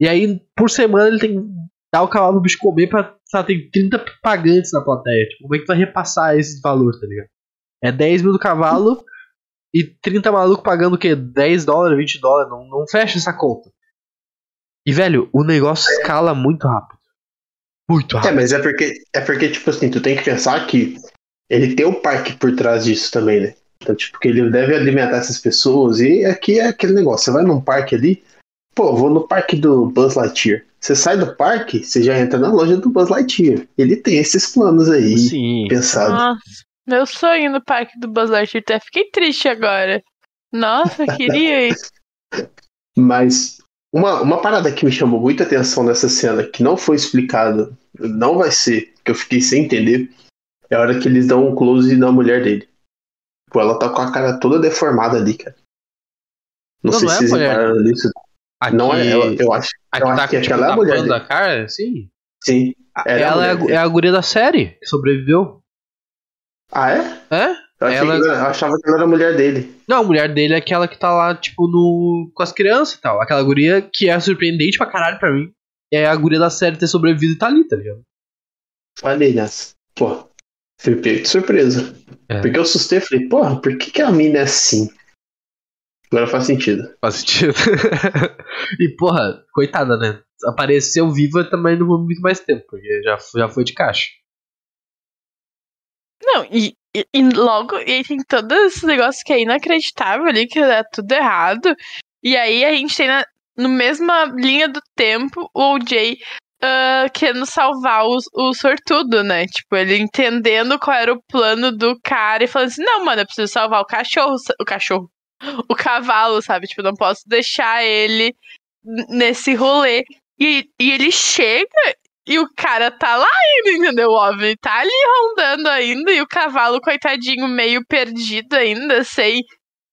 A: E aí, por semana, ele tem que dar o cavalo pro bicho comer pra. Sabe, tem 30 pagantes na plateia. Tipo, como é que tu vai repassar esse valor, tá ligado? É 10 mil do cavalo e 30 maluco pagando o quê? 10 dólares, 20 dólares. Não, não fecha essa conta. E, velho, o negócio escala muito rápido. Muito
C: É,
A: rápido.
C: mas é porque, é porque, tipo assim, tu tem que pensar que ele tem um parque por trás disso também, né? Então, tipo, que ele deve alimentar essas pessoas. E aqui é aquele negócio, você vai num parque ali, pô, vou no parque do Buzz Lightyear. Você sai do parque, você já entra na loja do Buzz Lightyear. Ele tem esses planos aí
A: Sim.
C: pensados.
B: Nossa, meu sonho no parque do Buzz Lightyear. Até fiquei triste agora. Nossa, eu queria ir.
C: Mas uma, uma parada que me chamou muita atenção nessa cena, que não foi explicado, não vai ser, que eu fiquei sem entender, é a hora que eles dão um close na mulher dele. Pô, ela tá com a cara toda deformada ali, cara. Não,
A: Não,
C: sei
A: não é
C: se vocês repararam nisso.
A: Aqui,
C: Não é ela, eu acho.
A: aqui
C: eu acho
A: tá,
C: que
A: tipo,
C: aquela é a mulher dele.
A: a cara, sim.
C: Sim. Ela é a
A: é a, é a guria da série que sobreviveu.
C: Ah, é?
A: É?
C: Eu,
A: Ela-
C: que ela- eu achava que ela era a mulher dele.
A: Não, a mulher dele é aquela que tá lá, tipo, no. com as crianças e tal. Aquela guria que é surpreendente pra caralho pra mim. É a guria da série ter sobrevivido e tá ali, tá ligado?
C: Falei nessa. Pô, fui pego de surpresa.
A: É.
C: Porque eu assustei e falei, porra, por que, que a mina é assim? Agora faz sentido.
A: Faz sentido. e, porra, coitada, né? Apareceu viva também não por muito mais tempo, porque já, já foi de caixa.
B: Não, e, e, e logo, e aí tem todo esse negócio que é inacreditável ali, que dá tudo errado. E aí a gente tem na no mesma linha do tempo o OJ ah, querendo salvar o, o sortudo, né? Tipo, ele entendendo qual era o plano do cara e falando assim: não, mano, eu preciso salvar o cachorro, o cachorro, o cavalo, sabe? Tipo, não posso deixar ele nesse rolê. E, e ele chega e o cara tá lá ainda, entendeu? O OVNI tá ali rondando ainda e o cavalo, coitadinho, meio perdido ainda, sei.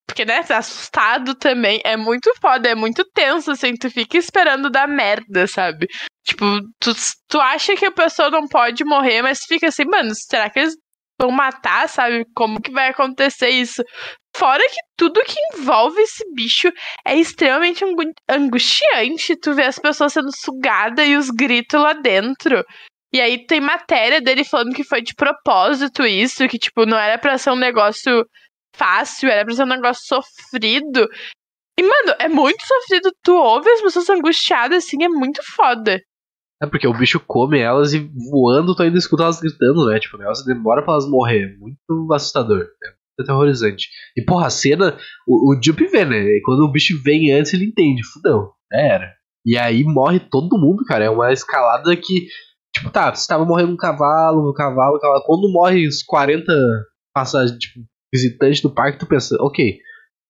B: Porque, né, tá assustado também. É muito foda, é muito tenso, assim, tu fica esperando dar merda, sabe? Tipo, tu, tu acha que a pessoa não pode morrer, mas fica assim, mano, será que eles vão matar, sabe? Como que vai acontecer isso? Fora que tudo que envolve esse bicho é extremamente angu- angustiante. Tu vê as pessoas sendo sugadas e os gritos lá dentro. E aí tem matéria dele falando que foi de propósito isso, que, tipo, não era pra ser um negócio fácil, era pra ser um negócio sofrido. E, mano, é muito sofrido. Tu ouve as pessoas angustiadas assim, é muito foda.
A: É porque o bicho come elas e voando, tu ainda escuta elas gritando, né? Tipo, o negócio demora pra elas morrer. É Muito assustador. É muito aterrorizante. E, porra, a cena. O, o Jupe vê, né? E quando o bicho vem antes, ele entende. Fudeu. Já era. E aí morre todo mundo, cara. É uma escalada que. Tipo, tá, você tava morrendo um cavalo, um cavalo, um cavalo. Quando morre os 40 passagem, tipo, visitantes do parque, tu pensa, ok,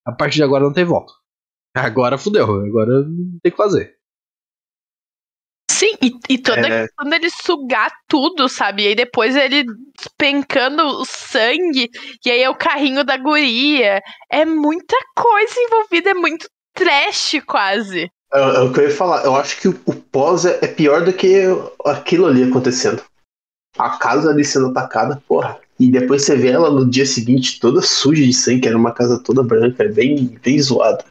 A: a partir de agora não tem volta. Agora fudeu, agora não tem o que fazer.
B: Sim, e, e toda
C: É.
B: a questão dele sugar tudo, sabe? E aí depois ele despencando o sangue, e aí é o carrinho da guria. É muita coisa envolvida, é muito trash quase.
C: É, é o que eu ia falar. Eu acho que o, o pós é, é pior do que aquilo ali acontecendo. A casa ali sendo atacada, porra. E depois você vê ela no dia seguinte toda suja de sangue, que era uma casa toda branca, é bem, bem zoado.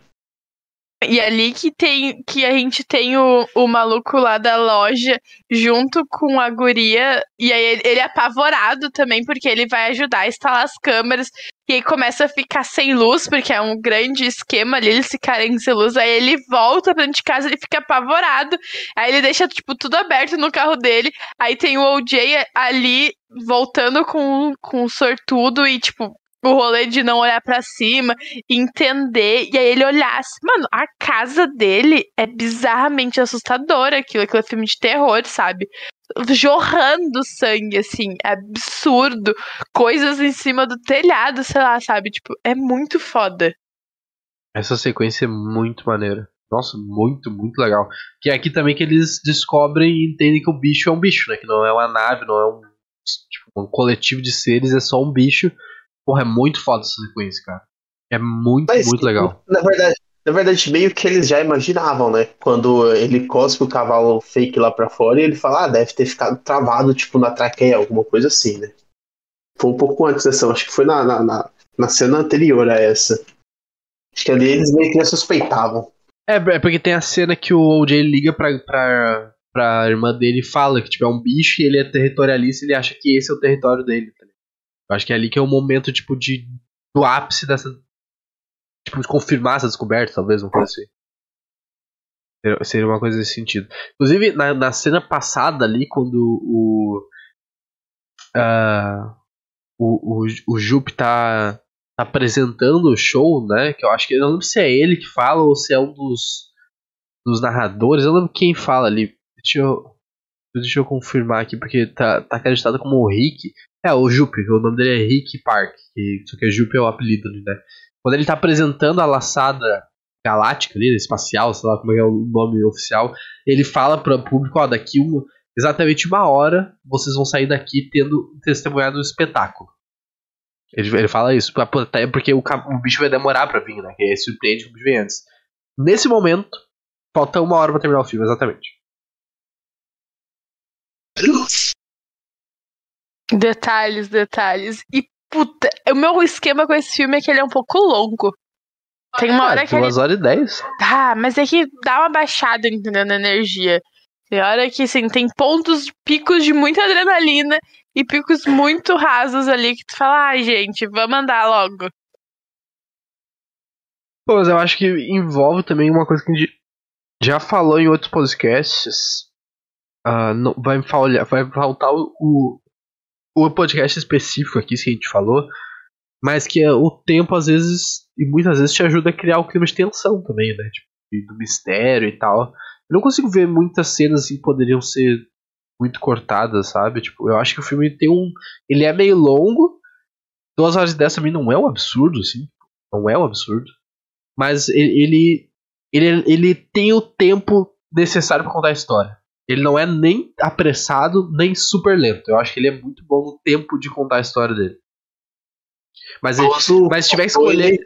B: E ali que tem que a gente tem o, o maluco lá da loja junto com a guria. E aí ele, ele é apavorado também, porque ele vai ajudar a instalar as câmeras. E aí começa a ficar sem luz, porque é um grande esquema ali, eles ficarem sem luz. Aí ele volta pra dentro de casa, ele fica apavorado. Aí ele deixa, tipo, tudo aberto no carro dele. Aí tem o OJ ali voltando com, com o sortudo e, tipo, o rolê de não olhar pra cima, entender. E aí ele olhasse. Mano, a casa dele é bizarramente assustadora aquilo. Aquilo é filme de terror, sabe? Jorrando sangue, assim. É absurdo. Coisas em cima do telhado, sei lá, sabe? Tipo, é muito foda.
A: Essa sequência é muito maneira. Nossa, muito, muito legal. Que é aqui também que eles descobrem e entendem que o bicho é um bicho, né? Que não é uma nave, não é um, tipo, um coletivo de seres, é só um bicho. Porra, é muito foda essa sequência, cara. É muito,
C: Mas,
A: muito legal.
C: Na verdade, na verdade, meio que eles já imaginavam, né? Quando ele cospe o cavalo fake lá pra fora e ele fala, ah, deve ter ficado travado, tipo, na traqueia, alguma coisa assim, né? Foi um pouco antes dessa, acho que foi na, na, na, na cena anterior a essa. Acho que ali eles meio que já suspeitavam.
A: É, é porque tem a cena que o OJ liga pra, pra, pra irmã dele e fala que tipo, é um bicho e ele é territorialista e ele acha que esse é o território dele. Eu acho que é ali que é o momento, tipo, de, do ápice dessa. Tipo, de confirmar essa descoberta, talvez, uma coisa assim. Seria- uma coisa nesse sentido. Inclusive, na, na cena passada ali, quando o. ah, o, o, o tá, tá apresentando o show, né? Que eu acho que. Eu não lembro se é ele que fala ou se é um dos, dos narradores. Eu não lembro quem fala ali. Deixa eu. Deixa eu confirmar aqui, porque tá, tá acreditado como o Rick. É, o Jupe, o nome dele é Rick Park. Que, só que Jupe é o apelido ali, né? Quando ele tá apresentando a laçada galáctica ali, espacial, sei lá como é, é o nome oficial, ele fala para o público, ó, daqui uma, exatamente uma hora vocês vão sair daqui tendo testemunhado um espetáculo. Ele, ele fala isso, até porque o, o bicho vai demorar pra vir, né? Que aí surpreende que o vem antes. Nesse momento, Falta uma hora pra terminar o filme, exatamente.
B: Detalhes, detalhes. E puta, o meu esquema com esse filme é que ele é um pouco longo. Tem uma hora
A: ah,
B: que ele.
A: duas horas e dez.
B: Tá, mas é que dá uma baixada, entendeu? Na energia. Tem hora que, assim, tem pontos, picos de muita adrenalina e picos muito rasos ali que tu fala, ai, gente, vamos andar logo.
A: Pô, mas eu acho que envolve também uma coisa que a gente já falou em outros podcasts. Ah, não, vai, falhar, vai faltar o, o, o podcast específico aqui que a gente falou. Mas que é, o tempo, às vezes, e muitas vezes te ajuda a criar o clima de tensão também, né? Tipo, do mistério e tal. Eu não consigo ver muitas cenas que poderiam ser muito cortadas, sabe? Tipo, eu acho que o filme tem um. Ele é meio longo. Duas horas e dez também não é um absurdo, assim. Não é um absurdo. Mas ele. Ele, ele tem o tempo necessário para contar a história. Ele não é nem apressado, nem super lento. Eu acho que ele é muito bom no tempo de contar a história dele. Mas, ele, mas se tiver que escolher.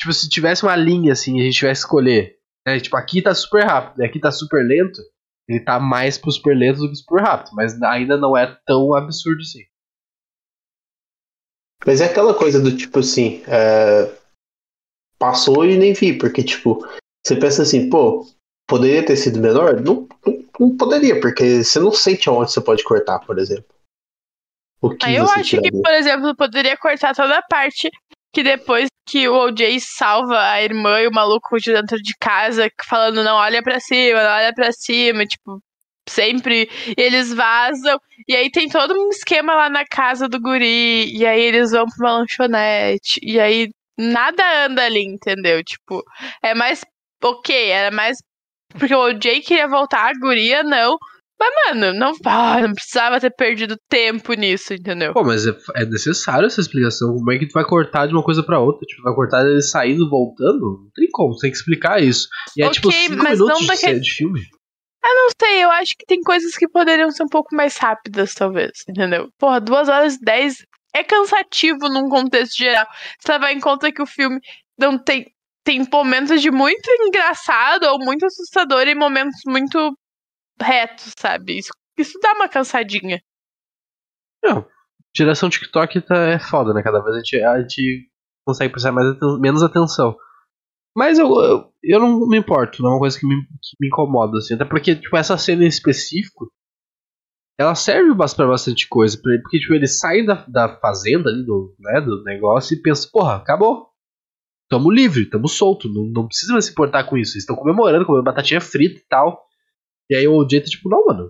A: Tipo, se tivesse uma linha assim, a gente tivesse que escolher. Né? Tipo, aqui tá super rápido, aqui tá super lento. Ele tá mais pro super lento do que super rápido. Mas ainda não é tão absurdo assim.
C: Mas é aquela coisa do tipo assim. É... Passou e nem vi, porque, tipo, você pensa assim, pô, poderia ter sido menor? Não, não, não poderia, porque você não sente aonde você pode cortar, por exemplo. O que
B: Aí eu acho que,
C: tiraria?
B: por exemplo, poderia cortar toda a parte que depois que o OJ salva a irmã e o maluco de dentro de casa, falando, não olha pra cima, não olha pra cima, tipo, sempre. Eles vazam. E aí tem todo um esquema lá na casa do guri. E aí eles vão pra uma lanchonete. E aí nada anda ali, entendeu? Tipo, é mais. Ok, era mais. Porque o OJ queria voltar, a guria não. Mas, mano, não, ah, não precisava ter perdido tempo nisso, entendeu?
A: Pô, mas é, é necessário essa explicação. Como é que tu vai cortar de uma coisa pra outra? Tipo, vai cortar ele saindo voltando? Não tem como, você tem que explicar isso. E é
B: Ok,
A: tipo 5
B: mas
A: minutos
B: não
A: de, de filme.
B: Eu não sei, eu acho que tem coisas que poderiam ser um pouco mais rápidas, talvez, entendeu? Porra, duas horas e dez é cansativo num contexto geral. Você levar em conta que o filme não tem. Tem momentos de muito engraçado ou muito assustador e momentos muito retos, sabe? Isso, isso dá uma cansadinha.
A: Geração TikTok tá, é foda, né? Cada vez a gente, a gente consegue prestar mais menos atenção. Mas eu, eu, eu não me importo, não é uma coisa que me, que me incomoda, assim. Até porque, tipo, essa cena em específico, ela serve pra bastante coisa. Porque, tipo, eles saem da, da fazenda ali, do, né, do negócio, e pensam, porra, acabou. Tamo livre, tamo solto, não, não precisa mais se importar com isso. Eles estão comemorando, comendo batatinha frita e tal. E aí o OJ tá tipo, não, mano,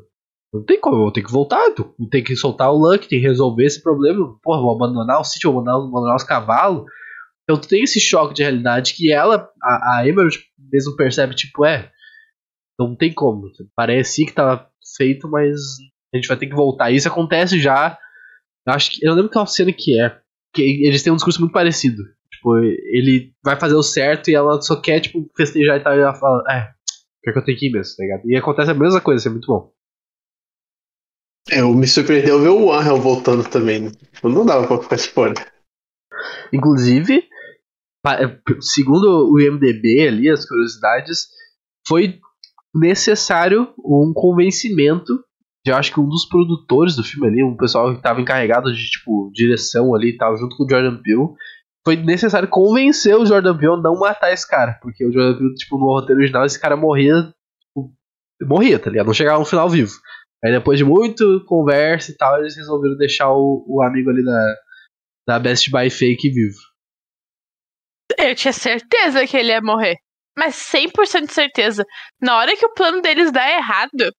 A: não tem como, eu ter que voltar, tu tem que soltar o Luck, tem que resolver esse problema. Porra, vou abandonar o sítio, vou abandonar, abandonar os cavalos. Então tu tem esse choque de realidade que ela, a, a Emerald mesmo percebe, tipo, é, não tem como. Parece que tava feito, mas a gente vai ter que voltar. Isso acontece já. Eu acho que. Eu lembro qual cena que é. Que eles têm um discurso muito parecido. Tipo, ele vai fazer o certo e ela só quer, tipo, festejar e tal. E ela fala, é, pior que eu tenho que ir mesmo, tá ligado? E acontece a mesma coisa, isso é muito bom.
C: Eu me surpreendeu ver o Angel voltando também. né? Não dava pra ficar de fora.
A: Inclusive, pa- segundo o IMDB ali, as curiosidades, foi necessário um convencimento de eu acho que um dos produtores do filme ali, um pessoal que estava encarregado de tipo direção ali e tal, junto com o Jordan Peele, foi necessário convencer o Jordan Peele a não matar esse cara, porque o Jordan Peele, tipo, no roteiro original, esse cara morria, tipo, morria, tá ligado? Não chegava no final vivo. Aí depois de muito conversa e tal, eles resolveram deixar o, o amigo ali da, da Best Buy Fake vivo.
B: Eu tinha certeza que ele ia morrer. Mas 100% de certeza. Na hora que o plano deles dá errado,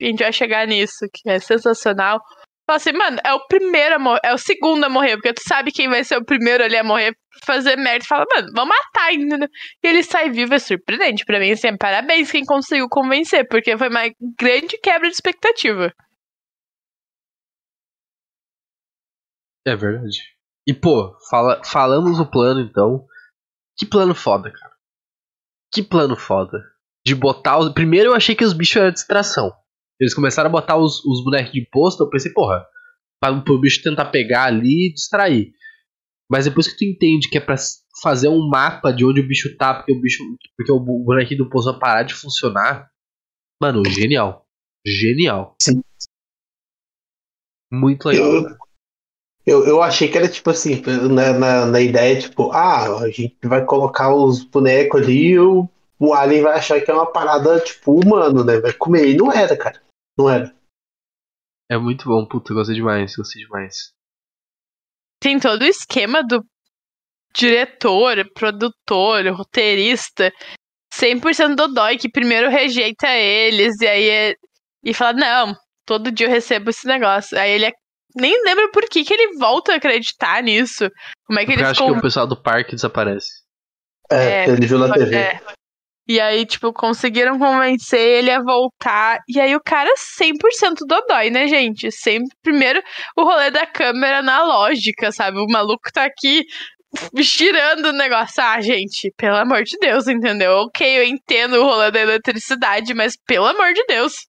B: a gente vai chegar nisso, que é sensacional. Fala assim, mano, é o primeiro a morrer, é o segundo a morrer, porque tu sabe quem vai ser o primeiro ali a morrer, fazer merda. Fala, mano, vamos matar ainda. né? E ele sai vivo, é surpreendente pra mim. Assim, parabéns quem conseguiu convencer, porque foi uma grande quebra de expectativa.
A: É verdade. E, pô, fala, falamos o plano então. Que plano foda, cara. Que plano foda. De botar os. Primeiro eu achei que os bichos eram distração. Eles começaram a botar os, os bonecos de imposto, eu pensei, porra, pra, pro bicho tentar pegar ali e distrair. Mas depois que tu entende que é pra fazer um mapa de onde o bicho tá, porque o bicho. Porque o bonequinho do pouso vai parar de funcionar. Mano, genial. Genial.
C: Sim.
A: Muito legal.
C: Eu, eu, eu achei que era tipo assim, na, na, na ideia, tipo, ah, a gente vai colocar os bonecos ali e o, o Alien vai achar que é uma parada, tipo, humano, né? Vai comer. E não era, cara. Não era.
A: É muito bom, puta, eu gostei demais, gostei demais.
B: Tem todo o esquema do diretor, produtor, roteirista, 100% dodói, que primeiro rejeita eles, e aí é, e fala, não, todo dia eu recebo esse negócio. Aí ele é, nem lembra por que, que ele volta a acreditar nisso. Como é que
A: Porque
B: ele
A: eu acho
B: ficou...
A: que o pessoal do parque desaparece.
C: É,
B: É,
C: ele viu na TV.
B: É. E aí, tipo, conseguiram convencer ele a voltar. E aí o cara 100% dodói, né, gente? Sempre, primeiro, o rolê da câmera na lógica, sabe? O maluco tá aqui estirando o negócio. Ah, gente, pelo amor de Deus, entendeu? Ok, eu entendo o rolê da eletricidade, mas pelo amor de Deus.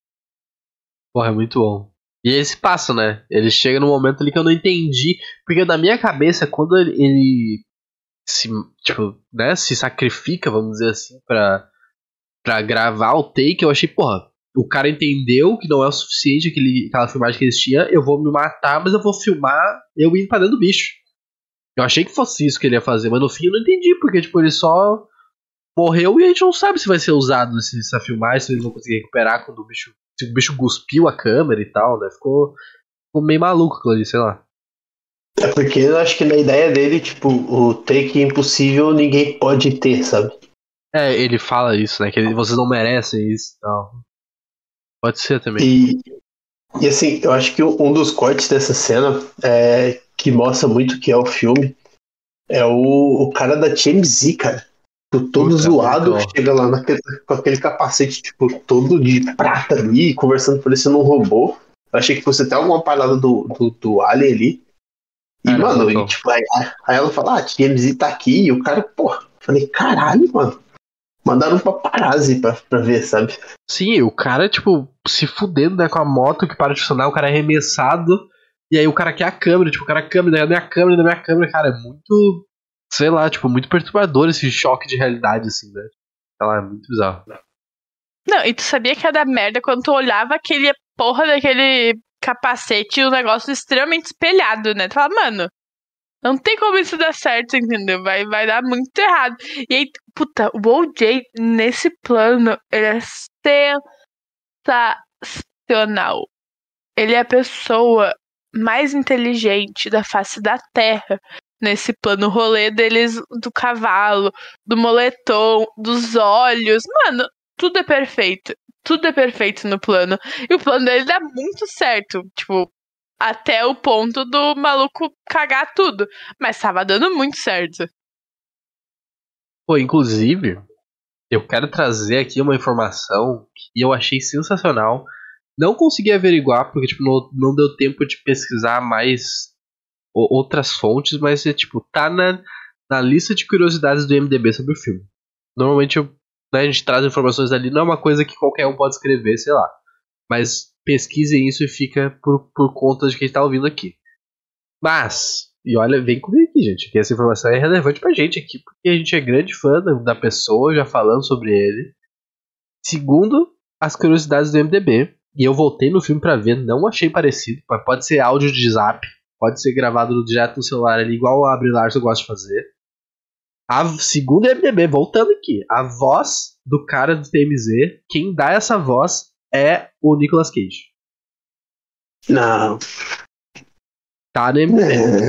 A: Porra, é muito bom. E esse passo, né? Ele chega num momento ali que eu não entendi. Porque na minha cabeça, quando ele se, tipo, né, se sacrifica, vamos dizer assim, pra, pra gravar o take, eu achei, porra, o cara entendeu que não é o suficiente aquele, aquela filmagem que eles tinham, eu vou me matar, mas eu vou filmar eu indo pra dentro do bicho. Eu achei que fosse isso que ele ia fazer, mas no fim eu não entendi, porque, tipo, ele só morreu e a gente não sabe se vai ser usado essa filmagem, se eles vão conseguir recuperar quando o bicho. Se o bicho cuspiu a câmera e tal, né? Ficou, ficou meio maluco sei lá.
C: É porque eu acho que na ideia dele, tipo, o take impossível ninguém pode ter, sabe?
A: É, ele fala isso, né? Que ele- vocês não merecem isso e tal. Pode ser também.
C: E, e assim, eu acho que um dos cortes dessa cena é, que mostra muito o que é o filme é o, o cara da TMZ, cara. Tipo, Todo
A: Puta,
C: zoado, chega lá naquele- com aquele capacete, tipo, todo de prata ali, conversando parecendo um robô. Eu achei que fosse até alguma parada do, do, do Alien ali. E,
A: Era
C: mano, e, tipo, aí, aí ela fala, ah, TMZ tá aqui, e o cara, pô, falei, caralho, mano. Mandaram um paparazzi pra, pra ver, sabe?
A: Sim, o cara, tipo, se fudendo, né, com a moto que para de funcionar, o cara é arremessado, e aí o cara quer a câmera, tipo, o cara, câmera, da minha câmera, da minha câmera, cara, é muito, sei lá, tipo, muito perturbador esse choque de realidade, assim, né? Sei lá, é muito bizarro.
B: Não, e tu sabia que ia dar merda quando tu olhava aquele porra daquele capacete e o negócio extremamente espelhado, né? Tu fala, mano, não tem como isso dar certo, entendeu? Vai, vai dar muito errado. E aí, puta, o OJ nesse plano, ele é sensacional. Ele é a pessoa mais inteligente da face da Terra nesse plano. Rolê deles do cavalo, do moletom, dos olhos. Mano, tudo é perfeito. Tudo é perfeito no plano. E o plano dele dá muito certo. Tipo, até o ponto do maluco cagar tudo. Mas tava dando muito certo.
A: Pô, inclusive, eu quero trazer aqui uma informação que eu achei sensacional. Não consegui averiguar, porque, tipo, não, não deu tempo de pesquisar mais outras fontes, mas é, tipo, tá na, na lista de curiosidades do IMDB sobre o filme. Normalmente eu, né, a gente traz informações ali, não é uma coisa que qualquer um pode escrever, sei lá. Mas pesquisem isso e fica por, por conta de quem tá ouvindo aqui. Mas, e olha, vem comigo aqui, gente, que essa informação é relevante pra gente aqui, porque a gente é grande fã da, pessoa, já falando sobre ele. Segundo as curiosidades do MDB, e eu voltei no filme pra ver, não achei parecido, mas pode ser áudio de zap, pode ser gravado direto no celular ali, igual o Abre Larson gosta de fazer. A, segundo o MDB, voltando aqui, a voz do cara do TMZ, quem dá essa voz é o Nicolas Cage.
C: Não.
A: Tá no MDB.
C: É.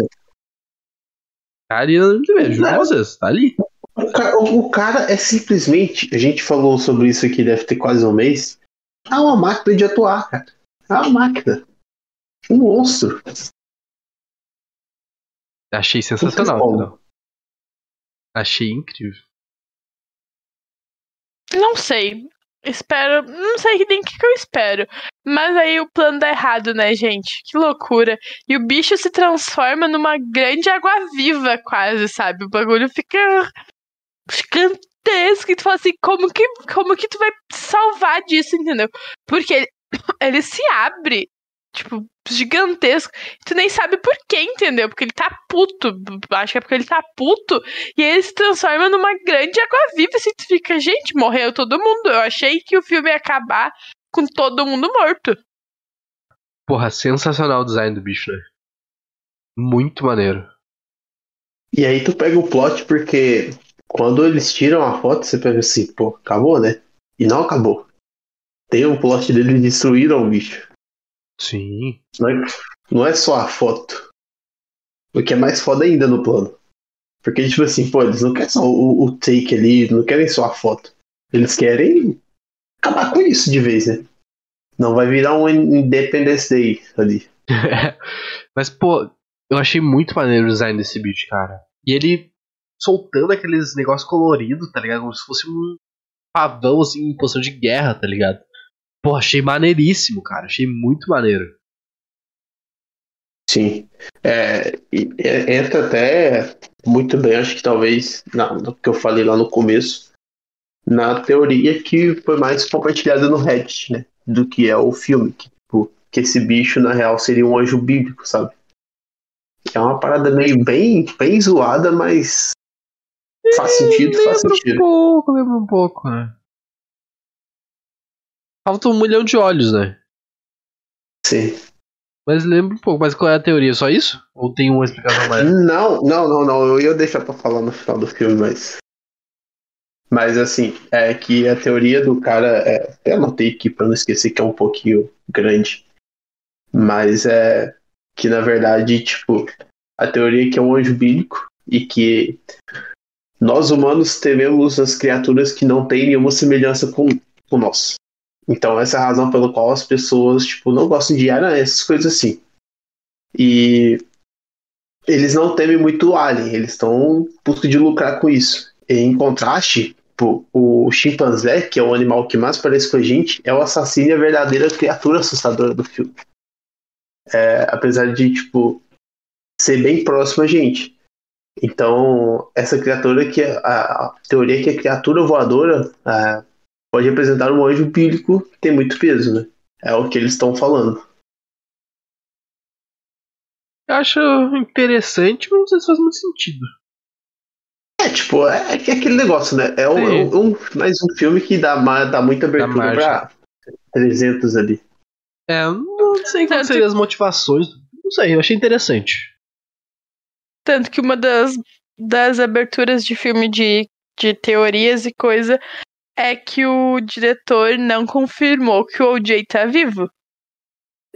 A: Tá ali no MDB, juro vocês, tá ali.
C: O ca- O cara é simplesmente. A gente falou sobre isso aqui, deve ter quase um mês. É uma máquina de atuar, cara. É uma máquina. Um monstro.
A: Achei sensacional? Achei incrível.
B: Não sei. Espero. Não sei nem o que, que eu espero. Mas aí o plano dá errado, né, gente? Que loucura. E o bicho se transforma numa grande água-viva, quase, sabe? O bagulho fica gigantesco. E tu fala assim, como que, como que tu vai salvar disso, entendeu? Porque ele, ele se abre. Tipo, gigantesco. Tu nem sabe por quê, entendeu? Porque ele tá puto. Acho que é porque ele tá puto. E aí ele se transforma numa grande água-viva. Assim, tu fica, gente, morreu todo mundo. Eu achei que o filme ia acabar com todo mundo morto.
A: Porra, sensacional o design do bicho, né? Muito maneiro.
C: E aí tu pega o plot porque quando eles tiram a foto, você pega assim, pô, acabou, né? E não acabou. Tem um plot deles destruíram o bicho.
A: Sim.
C: Não é, não é só a foto. O que é mais foda ainda no plano. Porque, tipo assim, pô, eles não querem só o, o take ali, não querem só a foto. Eles querem acabar com isso de vez, né? Não vai virar um Independence Day ali.
A: Mas, pô, eu achei muito maneiro o design desse bicho, cara. E ele soltando aqueles negócios coloridos, tá ligado? Como se fosse um pavão, assim, em posição de guerra, tá ligado? Pô, achei maneiríssimo, cara. Achei muito maneiro.
C: Sim. É, entra até muito bem, acho que talvez, no que eu falei lá no começo, na teoria que foi mais compartilhada no Reddit, né? Do que é o filme. Que, tipo, que esse bicho, na real, seria um anjo bíblico, sabe? É uma parada meio bem, bem zoada, mas faz sentido, faz sentido.
A: um pouco, lembra um pouco, né? Falta um milhão de olhos, né?
C: Sim.
A: Mas lembra um pouco. Mas qual é a teoria? Só isso? Ou tem uma explicação mais?
C: Não, não, não, não. Eu ia deixar pra falar no final do filme, mas. Mas assim, é que a teoria do cara. É... Até anotei aqui pra não esquecer que é um pouquinho grande. Mas é que na verdade, tipo, a teoria é que é um anjo bíblico e que nós humanos tememos as criaturas que não têm nenhuma semelhança com, com nós. Então essa é a razão pela qual as pessoas tipo, não gostam de aranha, essas coisas assim. E eles não temem muito alien, eles estão buscando de lucrar com isso. Em contraste, o chimpanzé, que é o animal que mais parece com a gente, é o assassino e a verdadeira criatura assustadora do filme. É, apesar de, tipo, ser bem próximo a gente. Então, essa criatura que é, a, a teoria é que a criatura voadora a, pode representar um anjo bíblico que tem muito peso, né? É o que eles estão falando.
A: Eu acho interessante, mas não sei se faz muito sentido.
C: É, tipo, é, é aquele negócio, né? É um, é um, mais um filme que dá, dá muita abertura pra 300 ali.
A: É, não sei quais seriam as motivações. Não sei, eu achei interessante.
B: Tanto que uma das, das aberturas de filme de, de teorias e coisa é que o diretor não confirmou que o OJ tá vivo.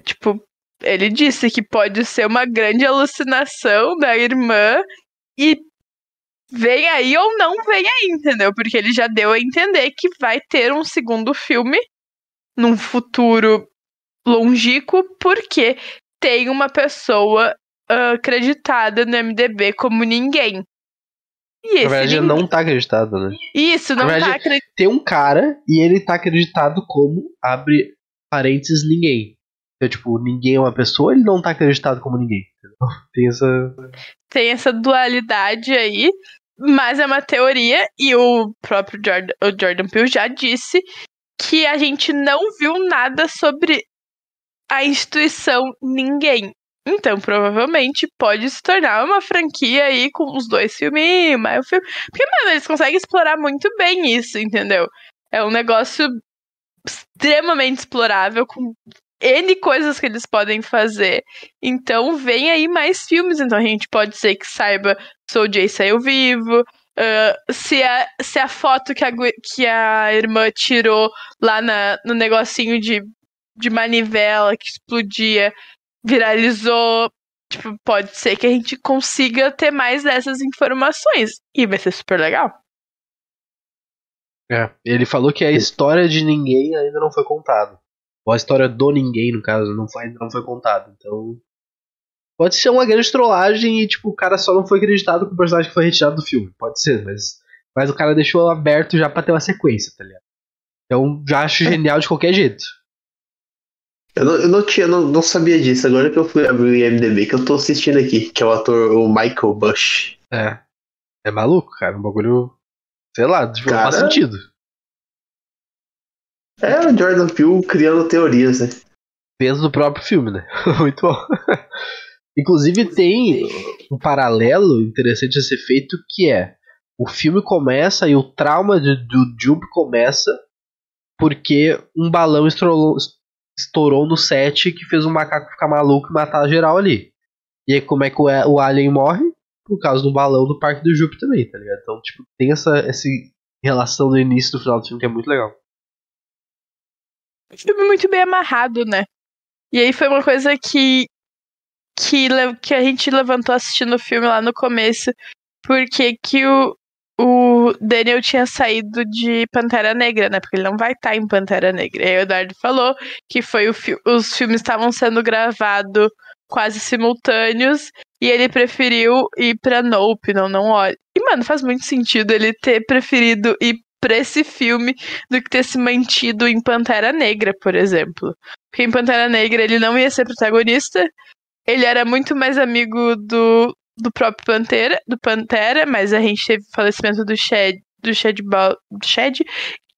B: Tipo, ele disse que pode ser uma grande alucinação da irmã e vem aí ou não vem aí, entendeu? Porque ele já deu a entender que vai ter um segundo filme num futuro longínquo, porque tem uma pessoa uh, acreditada no MDB como ninguém.
A: E Na verdade, ninguém... não tá acreditado, né?
B: Isso, não verdade,
A: tá acreditado. Tem um cara e ele tá acreditado como, abre parênteses, ninguém. Então, tipo, ninguém é uma pessoa, ele não tá acreditado como ninguém. Tem essa.
B: Tem essa dualidade aí, mas é uma teoria, e o próprio Jordan, o Jordan Peele já disse que a gente não viu nada sobre a instituição ninguém. Então, provavelmente pode se tornar uma franquia aí com os dois filmes, mais o filme. Porque, mano, eles conseguem explorar muito bem isso, entendeu? É um negócio extremamente explorável, com N coisas que eles podem fazer. Então, vem aí mais filmes. Então, a gente pode ser que saiba o Jay saiu vivo. Uh, se, a, se a foto que a, que a irmã tirou lá na, no negocinho de, de manivela que explodia viralizou. Tipo, pode ser que a gente consiga ter mais dessas informações. E vai ser super legal.
A: É, ele falou que a história de ninguém ainda não foi contada. Ou a história do ninguém, no caso, não foi, ainda não foi contada. Então. Pode ser uma grande trollagem e, tipo, o cara só não foi acreditado com o personagem que foi retirado do filme. Pode ser, mas. Mas o cara deixou aberto já pra ter uma sequência, tá ligado? Então já acho é. genial de qualquer jeito.
C: Eu não, eu não tinha, não, não sabia disso. Agora que eu fui abrir o IMDB, que eu tô assistindo aqui, que é o ator o Michael Bush.
A: É. É maluco, cara. Um bagulho. Sei lá, tipo, cara, faz sentido.
C: É o Jordan Peele criando teorias, né?
A: dentro do próprio filme, né? Muito bom. Inclusive tem um paralelo interessante a ser feito que é o filme começa e o trauma do Jump começa porque um balão estourou, estourou no set que fez um macaco ficar maluco e matar geral ali. E aí como é que o, o Alien morre? Por causa do balão do Parque do Júpiter também, tá ligado? Então, tipo, tem essa, essa relação no início do final do filme que é muito legal.
B: Filme muito bem amarrado, né? E aí foi uma coisa que, que, que a gente levantou assistindo o filme lá no começo, porque que o, o Daniel tinha saído de Pantera Negra, né? Porque ele não vai estar tá em Pantera Negra. E aí o Eduardo falou que foi fi os filmes estavam sendo gravados quase simultâneos e ele preferiu ir pra Nope, não, não olha. E, mano, faz muito sentido ele ter preferido ir pra esse filme do que ter se mantido em Pantera Negra, por exemplo. Porque em Pantera Negra ele não ia ser protagonista, ele era muito mais amigo do, do próprio Pantera, do Pantera, mas a gente teve o falecimento do Shed, do Shed, Shed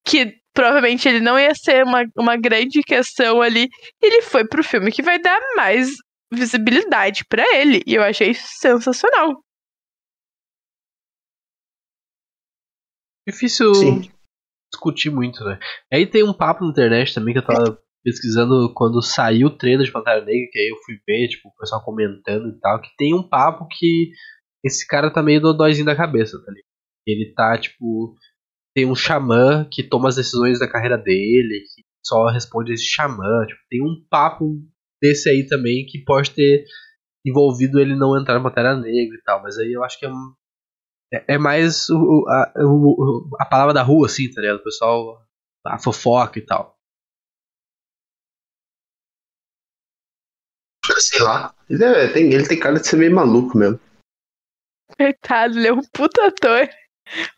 B: que provavelmente ele não ia ser uma, uma grande questão ali. Ele foi pro filme que vai dar mais visibilidade para ele, e eu achei isso sensacional.
A: Difícil Sim. discutir muito, né? Aí tem um papo na internet também que eu tava pesquisando quando saiu o trailer de Pantera Negra, que aí eu fui ver, tipo, o pessoal comentando e tal, que tem um papo que esse cara tá meio dodóizinho da cabeça, tá ligado? Ele tá, tipo, tem um xamã que toma as decisões da carreira dele, que só responde esse xamã, tipo, tem um papo desse aí também que pode ter envolvido ele não entrar na Pantera Negra e tal, mas aí eu acho que é, é, é mais o, a, o, a palavra da rua, assim, tá ligado? O pessoal, a fofoca e tal.
C: Sei lá. Ele, é, tem, ele tem cara de ser meio maluco mesmo.
B: Coitado, ele é um puta ator.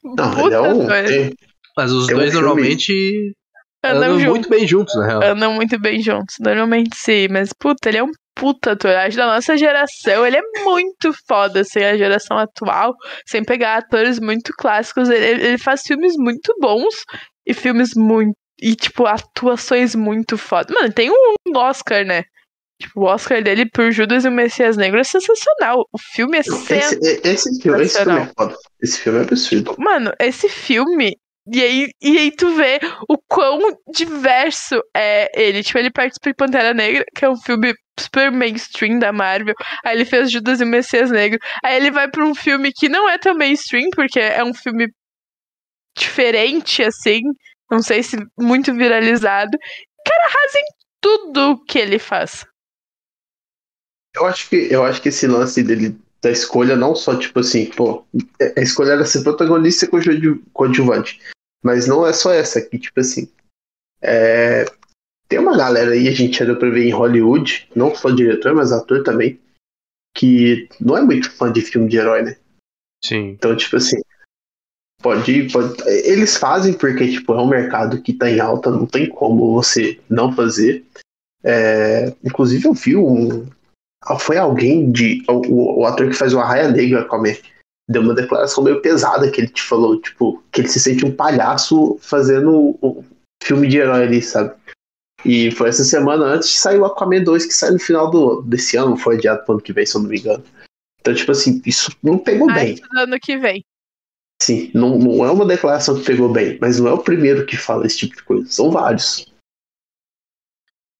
C: Um não, puta ele é um. Tem,
A: Mas os dois um normalmente andam, andam muito bem juntos, na real.
B: Andam muito bem juntos, normalmente sim. Mas, puta, ele é um puta ator. Acho da nossa geração, ele é muito foda, assim, a geração atual, sem pegar atores muito clássicos. Ele, ele faz filmes muito bons e filmes muito. E, tipo, atuações muito foda. Mano, tem um Oscar, né? Tipo, o Oscar dele por Judas e o Messias Negro é sensacional. O filme é sensacional.
C: Esse, esse, filme, esse filme é foda. Esse filme é absurdo.
B: Mano, esse filme. E aí, e aí tu vê o quão diverso é ele. Tipo, ele participa de Pantera Negra, que é um filme super mainstream da Marvel. Aí ele fez Judas e o Messias Negro. Aí ele vai pra um filme que não é tão mainstream, porque é um filme diferente, assim. Não sei se muito viralizado. Cara, arrasa em tudo que ele faz.
C: Eu acho que eu acho que esse lance dele da escolha não só tipo assim, pô, a escolha era ser protagonista e coadjuvante, mas não é só essa aqui, tipo assim, é, tem uma galera aí a gente já deu pra ver em Hollywood, não só diretor, mas ator também, que não é muito fã de filme de herói, né?
A: Sim.
C: Então tipo assim, pode, pode eles fazem porque tipo é um mercado que tá em alta, não tem como você não fazer. É, inclusive eu vi um, foi alguém de. O, o, ator que faz o Arraia Negra come deu uma declaração meio pesada que ele te falou, tipo, que ele se sente um palhaço fazendo um filme de herói ali, sabe? E foi essa semana antes que saiu o Aquaman 2, que sai no final do, desse ano, foi adiado pro ano que vem, se eu não me engano. Então, tipo assim, isso não pegou ah, bem.
B: No ano que vem.
C: Sim, não, não é uma declaração que pegou bem, mas não é o primeiro que fala esse tipo de coisa, são vários.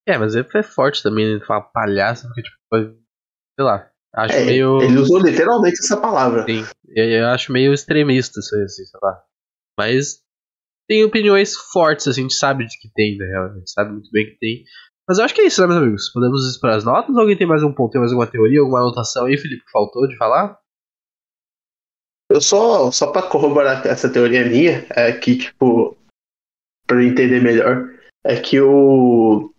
A: É, mas ele foi forte também, ele fala palhaço, porque, tipo, sei lá, acho
C: é,
A: meio...
C: Ele usou literalmente essa palavra.
A: Sim, eu acho meio extremista isso aí, assim, sei lá. Mas tem opiniões fortes, assim, a gente sabe de que tem, né, a gente sabe muito bem que tem. Mas eu acho que é isso, né, meus amigos? Podemos ir para as notas? Alguém tem mais um ponto, tem mais alguma teoria, alguma anotação aí, Felipe, que faltou de falar?
C: Eu só, só para corroborar essa teoria minha, é que, tipo, para entender melhor, é que o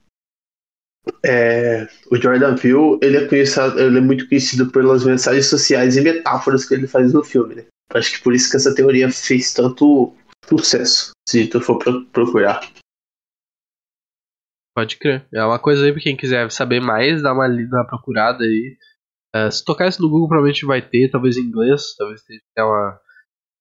C: é, o Jordan Peele, ele é, conhecido, ele é muito conhecido pelas mensagens sociais e metáforas que ele faz no filme, né? Acho que por isso que essa teoria fez tanto sucesso, se tu for procurar.
A: Pode crer. É uma coisa aí pra quem quiser saber mais, dá uma, dá uma procurada aí. É, se tocar isso no Google, provavelmente vai ter, talvez em inglês, talvez tenha uma,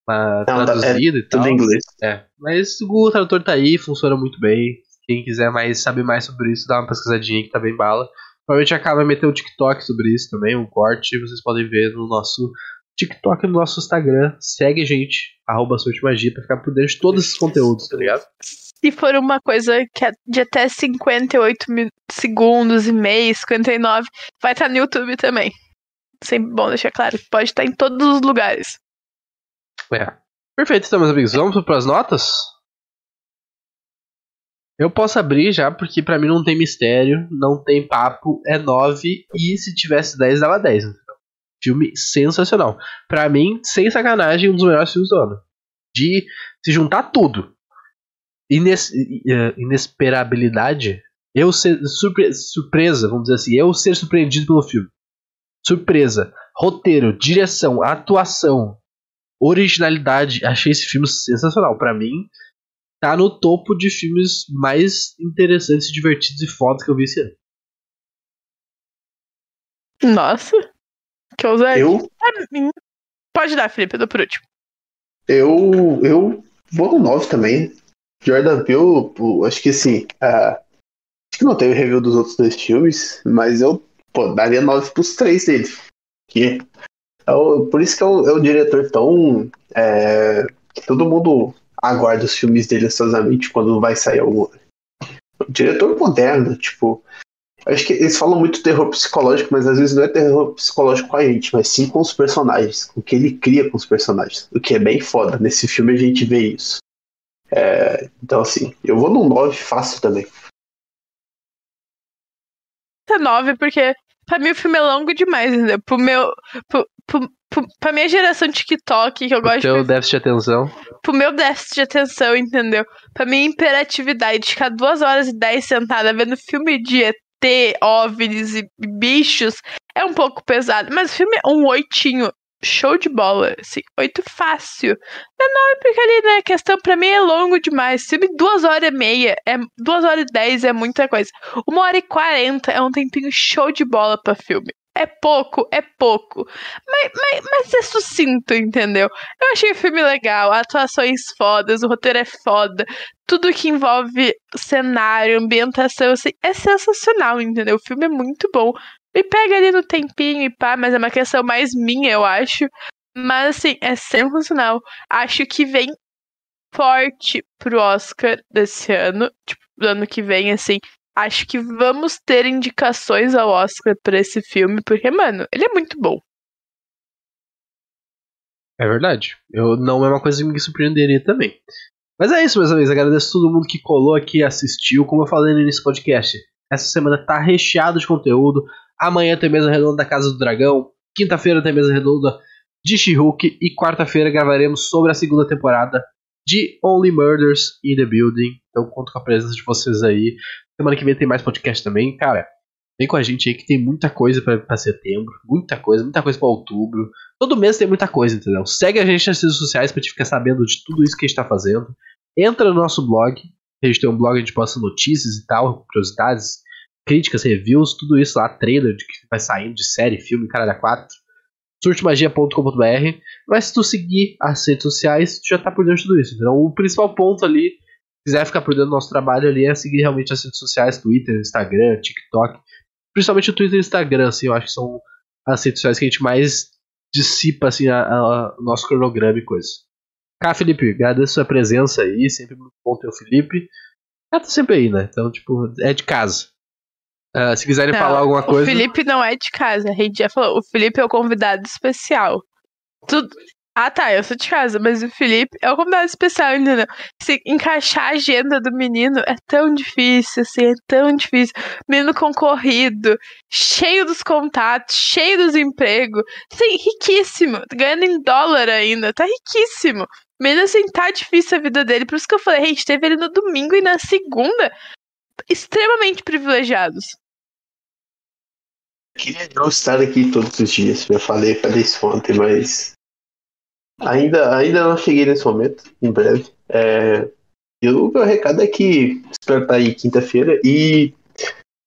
A: uma Não, traduzida é, e tal.
C: Tudo em inglês.
A: É, mas o Google Tradutor tá aí, funciona muito bem Quem quiser mais saber mais sobre isso, dá uma pesquisadinha que tá bem bala. Provavelmente acaba meter um TikTok sobre isso também, um corte. Vocês podem ver no nosso TikTok no nosso Instagram. Segue a gente, arroba Magia, pra ficar por dentro de todos esses conteúdos, tá ligado?
B: Se for uma coisa que é de até 58 mil segundos e meio, 59, vai estar no YouTube também. Sempre bom deixar claro pode estar em todos os lugares.
A: É. Perfeito, então, meus amigos. Vamos para as notas? Eu posso abrir já, porque para mim não tem mistério, não tem papo, é 9 e se tivesse 10 dava 10. Filme sensacional. Para mim, sem sacanagem, um dos melhores filmes do ano. De se juntar tudo. Ines eh, inesperabilidade. Eu ser surpre surpresa, vamos dizer assim. Eu ser surpreendido pelo filme. Surpresa. Roteiro, direção, atuação, originalidade. Achei esse filme sensacional. Para mim, tá no topo de filmes mais interessantes, divertidos e fodas que eu vi esse ano.
B: Nossa, que ousadia.
C: Eu?
B: Pode dar, Felipe, eu dou por último.
C: Eu, eu vou no 9 também. Jordan Peele, acho que assim, uh, acho que não teve review dos outros dois filmes, mas eu pô, daria 9 pros três dele. Que é o, por isso que é o, é o diretor tão. É, todo mundo aguarda os filmes dele ansiosamente quando vai sair algum. Diretor moderno, tipo. Acho que eles falam muito terror psicológico, mas às vezes não é terror psicológico com a gente, mas sim com os personagens, com o que ele cria com os personagens. O que é bem foda. Nesse filme a gente vê isso. É, então, assim, eu vou num 9 fácil também.
B: É 9, porque pra mim o filme é longo demais, entendeu? Pro meu. Pro, pro, pro, pra minha geração TikTok, que eu gosto
A: Teu
B: de.
A: déficit de atenção.
B: Pro meu déficit de atenção, entendeu? Pra minha imperatividade de ficar 2 horas e 10 sentada vendo filme de ET, OVNIs e bichos é um pouco pesado. Mas o filme é um oitinho show de bola, assim, oito fácil. Não, não, é porque ali, né, a questão pra mim é longo demais. Filme duas horas e meia, é, duas horas e dez é muita coisa. Uma hora e quarenta é um tempinho show de bola pra filme. É pouco, é pouco. Mas, mas, mas é sucinto, entendeu? Eu achei o filme legal, atuações fodas, o roteiro é foda. Tudo que envolve cenário, ambientação, assim, é sensacional, entendeu? O filme é muito bom. Me pega ali no tempinho e pá, mas é uma questão mais minha, eu acho. Mas assim, é sensacional. Acho que vem forte pro Oscar desse ano. Tipo, do ano que vem, assim. Acho que vamos ter indicações ao Oscar pra esse filme, porque, mano, ele é muito bom.
A: É verdade. Eu, não é uma coisa que me surpreenderia também. Mas é isso, meus amigos. Agradeço a todo mundo que colou aqui assistiu. Como eu falei no início do podcast, essa semana tá recheado de conteúdo. Amanhã tem mesa redonda da Casa do Dragão. Quinta-feira tem mesa redonda de She-Hulk. E quarta-feira gravaremos sobre a segunda temporada de Only Murders in the Building. Então conto com a presença de vocês aí. Semana que vem tem mais podcast também. Cara, vem com a gente aí que tem muita coisa para setembro. Muita coisa, muita coisa para outubro. Todo mês tem muita coisa, entendeu? Segue a gente nas redes sociais pra te ficar sabendo de tudo isso que a gente tá fazendo. Entra no nosso blog. A gente tem um blog, gente posta notícias e tal, curiosidades críticas, reviews, tudo isso lá, trailer de que vai saindo de série, filme, cara da 4. surtemagia.com.br. Mas se tu seguir as redes sociais, tu já tá por dentro de tudo isso. Então o principal ponto ali, quiser ficar por dentro do nosso trabalho ali, é seguir realmente as redes sociais, Twitter, Instagram, TikTok. Principalmente o Twitter e o Instagram, assim, eu acho que são as redes sociais que a gente mais dissipa assim, a, a, o nosso cronograma e coisas. Cá, Felipe, agradeço a sua presença aí, sempre muito bom ter o Felipe. Já tá sempre aí, né? Então, tipo, é de casa. Uh, se quiserem
B: Não,
A: falar alguma coisa.
B: O Felipe não é de casa, a gente já falou. O Felipe é o convidado especial. Tudo. Ah, tá, eu sou de casa, mas o Felipe é o convidado especial, entendeu? Se encaixar a agenda do menino é tão difícil, assim, é tão difícil. Menino concorrido, cheio dos contatos, cheio dos empregos, assim, riquíssimo, ganhando em dólar ainda, tá riquíssimo. Menino, assim, tá difícil a vida dele, por isso que eu falei, a gente teve ele no domingo e na segunda, extremamente privilegiados
C: queria não estar aqui todos os dias. Eu falei, falei isso ontem, mas ainda, ainda não cheguei nesse momento, em breve. É, e o meu recado é que espero estar aí quinta-feira e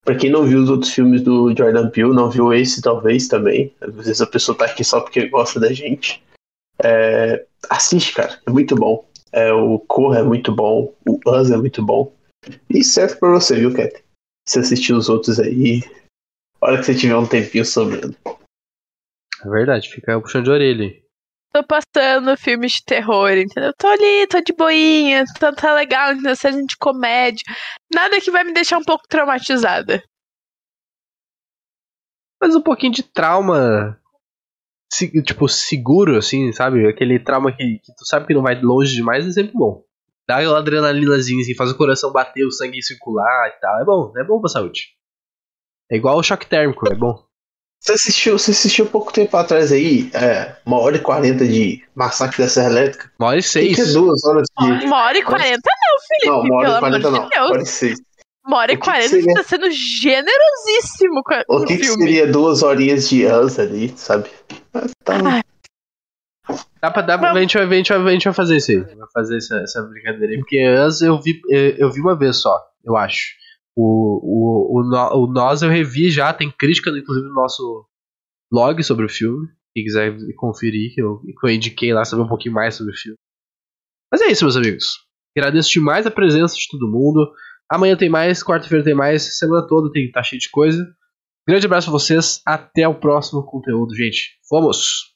C: para quem não viu os outros filmes do Jordan Peele, não viu esse talvez também. Às vezes a pessoa tá aqui só porque gosta da gente. É, assiste, cara, é muito bom. É, o Corra é muito bom, o Us é muito bom. E serve pra você, viu, Cat? Você assistir os outros aí. A hora que você tiver um tempinho sobrando.
A: É verdade, fica puxando de orelha.
B: Tô passando filmes de terror, entendeu? Tô ali, tô de boinha, tá, tá legal, entendeu? Seja de comédia. Nada que vai me deixar um pouco traumatizada.
A: Mas um pouquinho de trauma. Tipo, seguro, assim, sabe? Aquele trauma que, que tu sabe que não vai longe demais é sempre bom. Dá aquela adrenalinazinha, assim, faz o coração bater, o sangue circular e tal. É bom, é bom pra saúde. É igual o choque térmico, é bom.
C: Você assistiu, você assistiu pouco tempo atrás aí, é, uma hora e quarenta de Massacre da Serra Elétrica?
A: Uma hora e seis.
C: que é duas horas de.
B: Uma hora e quarenta não, Felipe,
C: Não, uma hora
B: pelo
C: e
B: amor
C: quarenta
B: de
C: não. Uma
B: Deus.
C: hora e seis.
B: Uma hora e quarenta
C: seria?
B: tá sendo generosíssimo com,
C: O
B: o
C: que, que
B: filme.
C: seria duas horinhas de Us ali, sabe? Tá,
B: Ah,
A: Dá pra, dá pra, a, gente vai, a, gente vai, a gente vai fazer isso aí. Vai fazer essa, essa brincadeira aí. Porque antes eu vi, eu, eu vi uma vez só, eu acho. O, o, o, o Nós eu revi já, tem crítica inclusive no nosso blog sobre o filme. Quem quiser conferir, que eu, que eu indiquei lá saber um pouquinho mais sobre o filme. Mas é isso, meus amigos. Agradeço demais a presença de todo mundo. Amanhã tem mais, quarta-feira tem mais, semana toda tem, tá cheio de coisa. Grande abraço pra vocês, até o próximo conteúdo, gente. Vamos!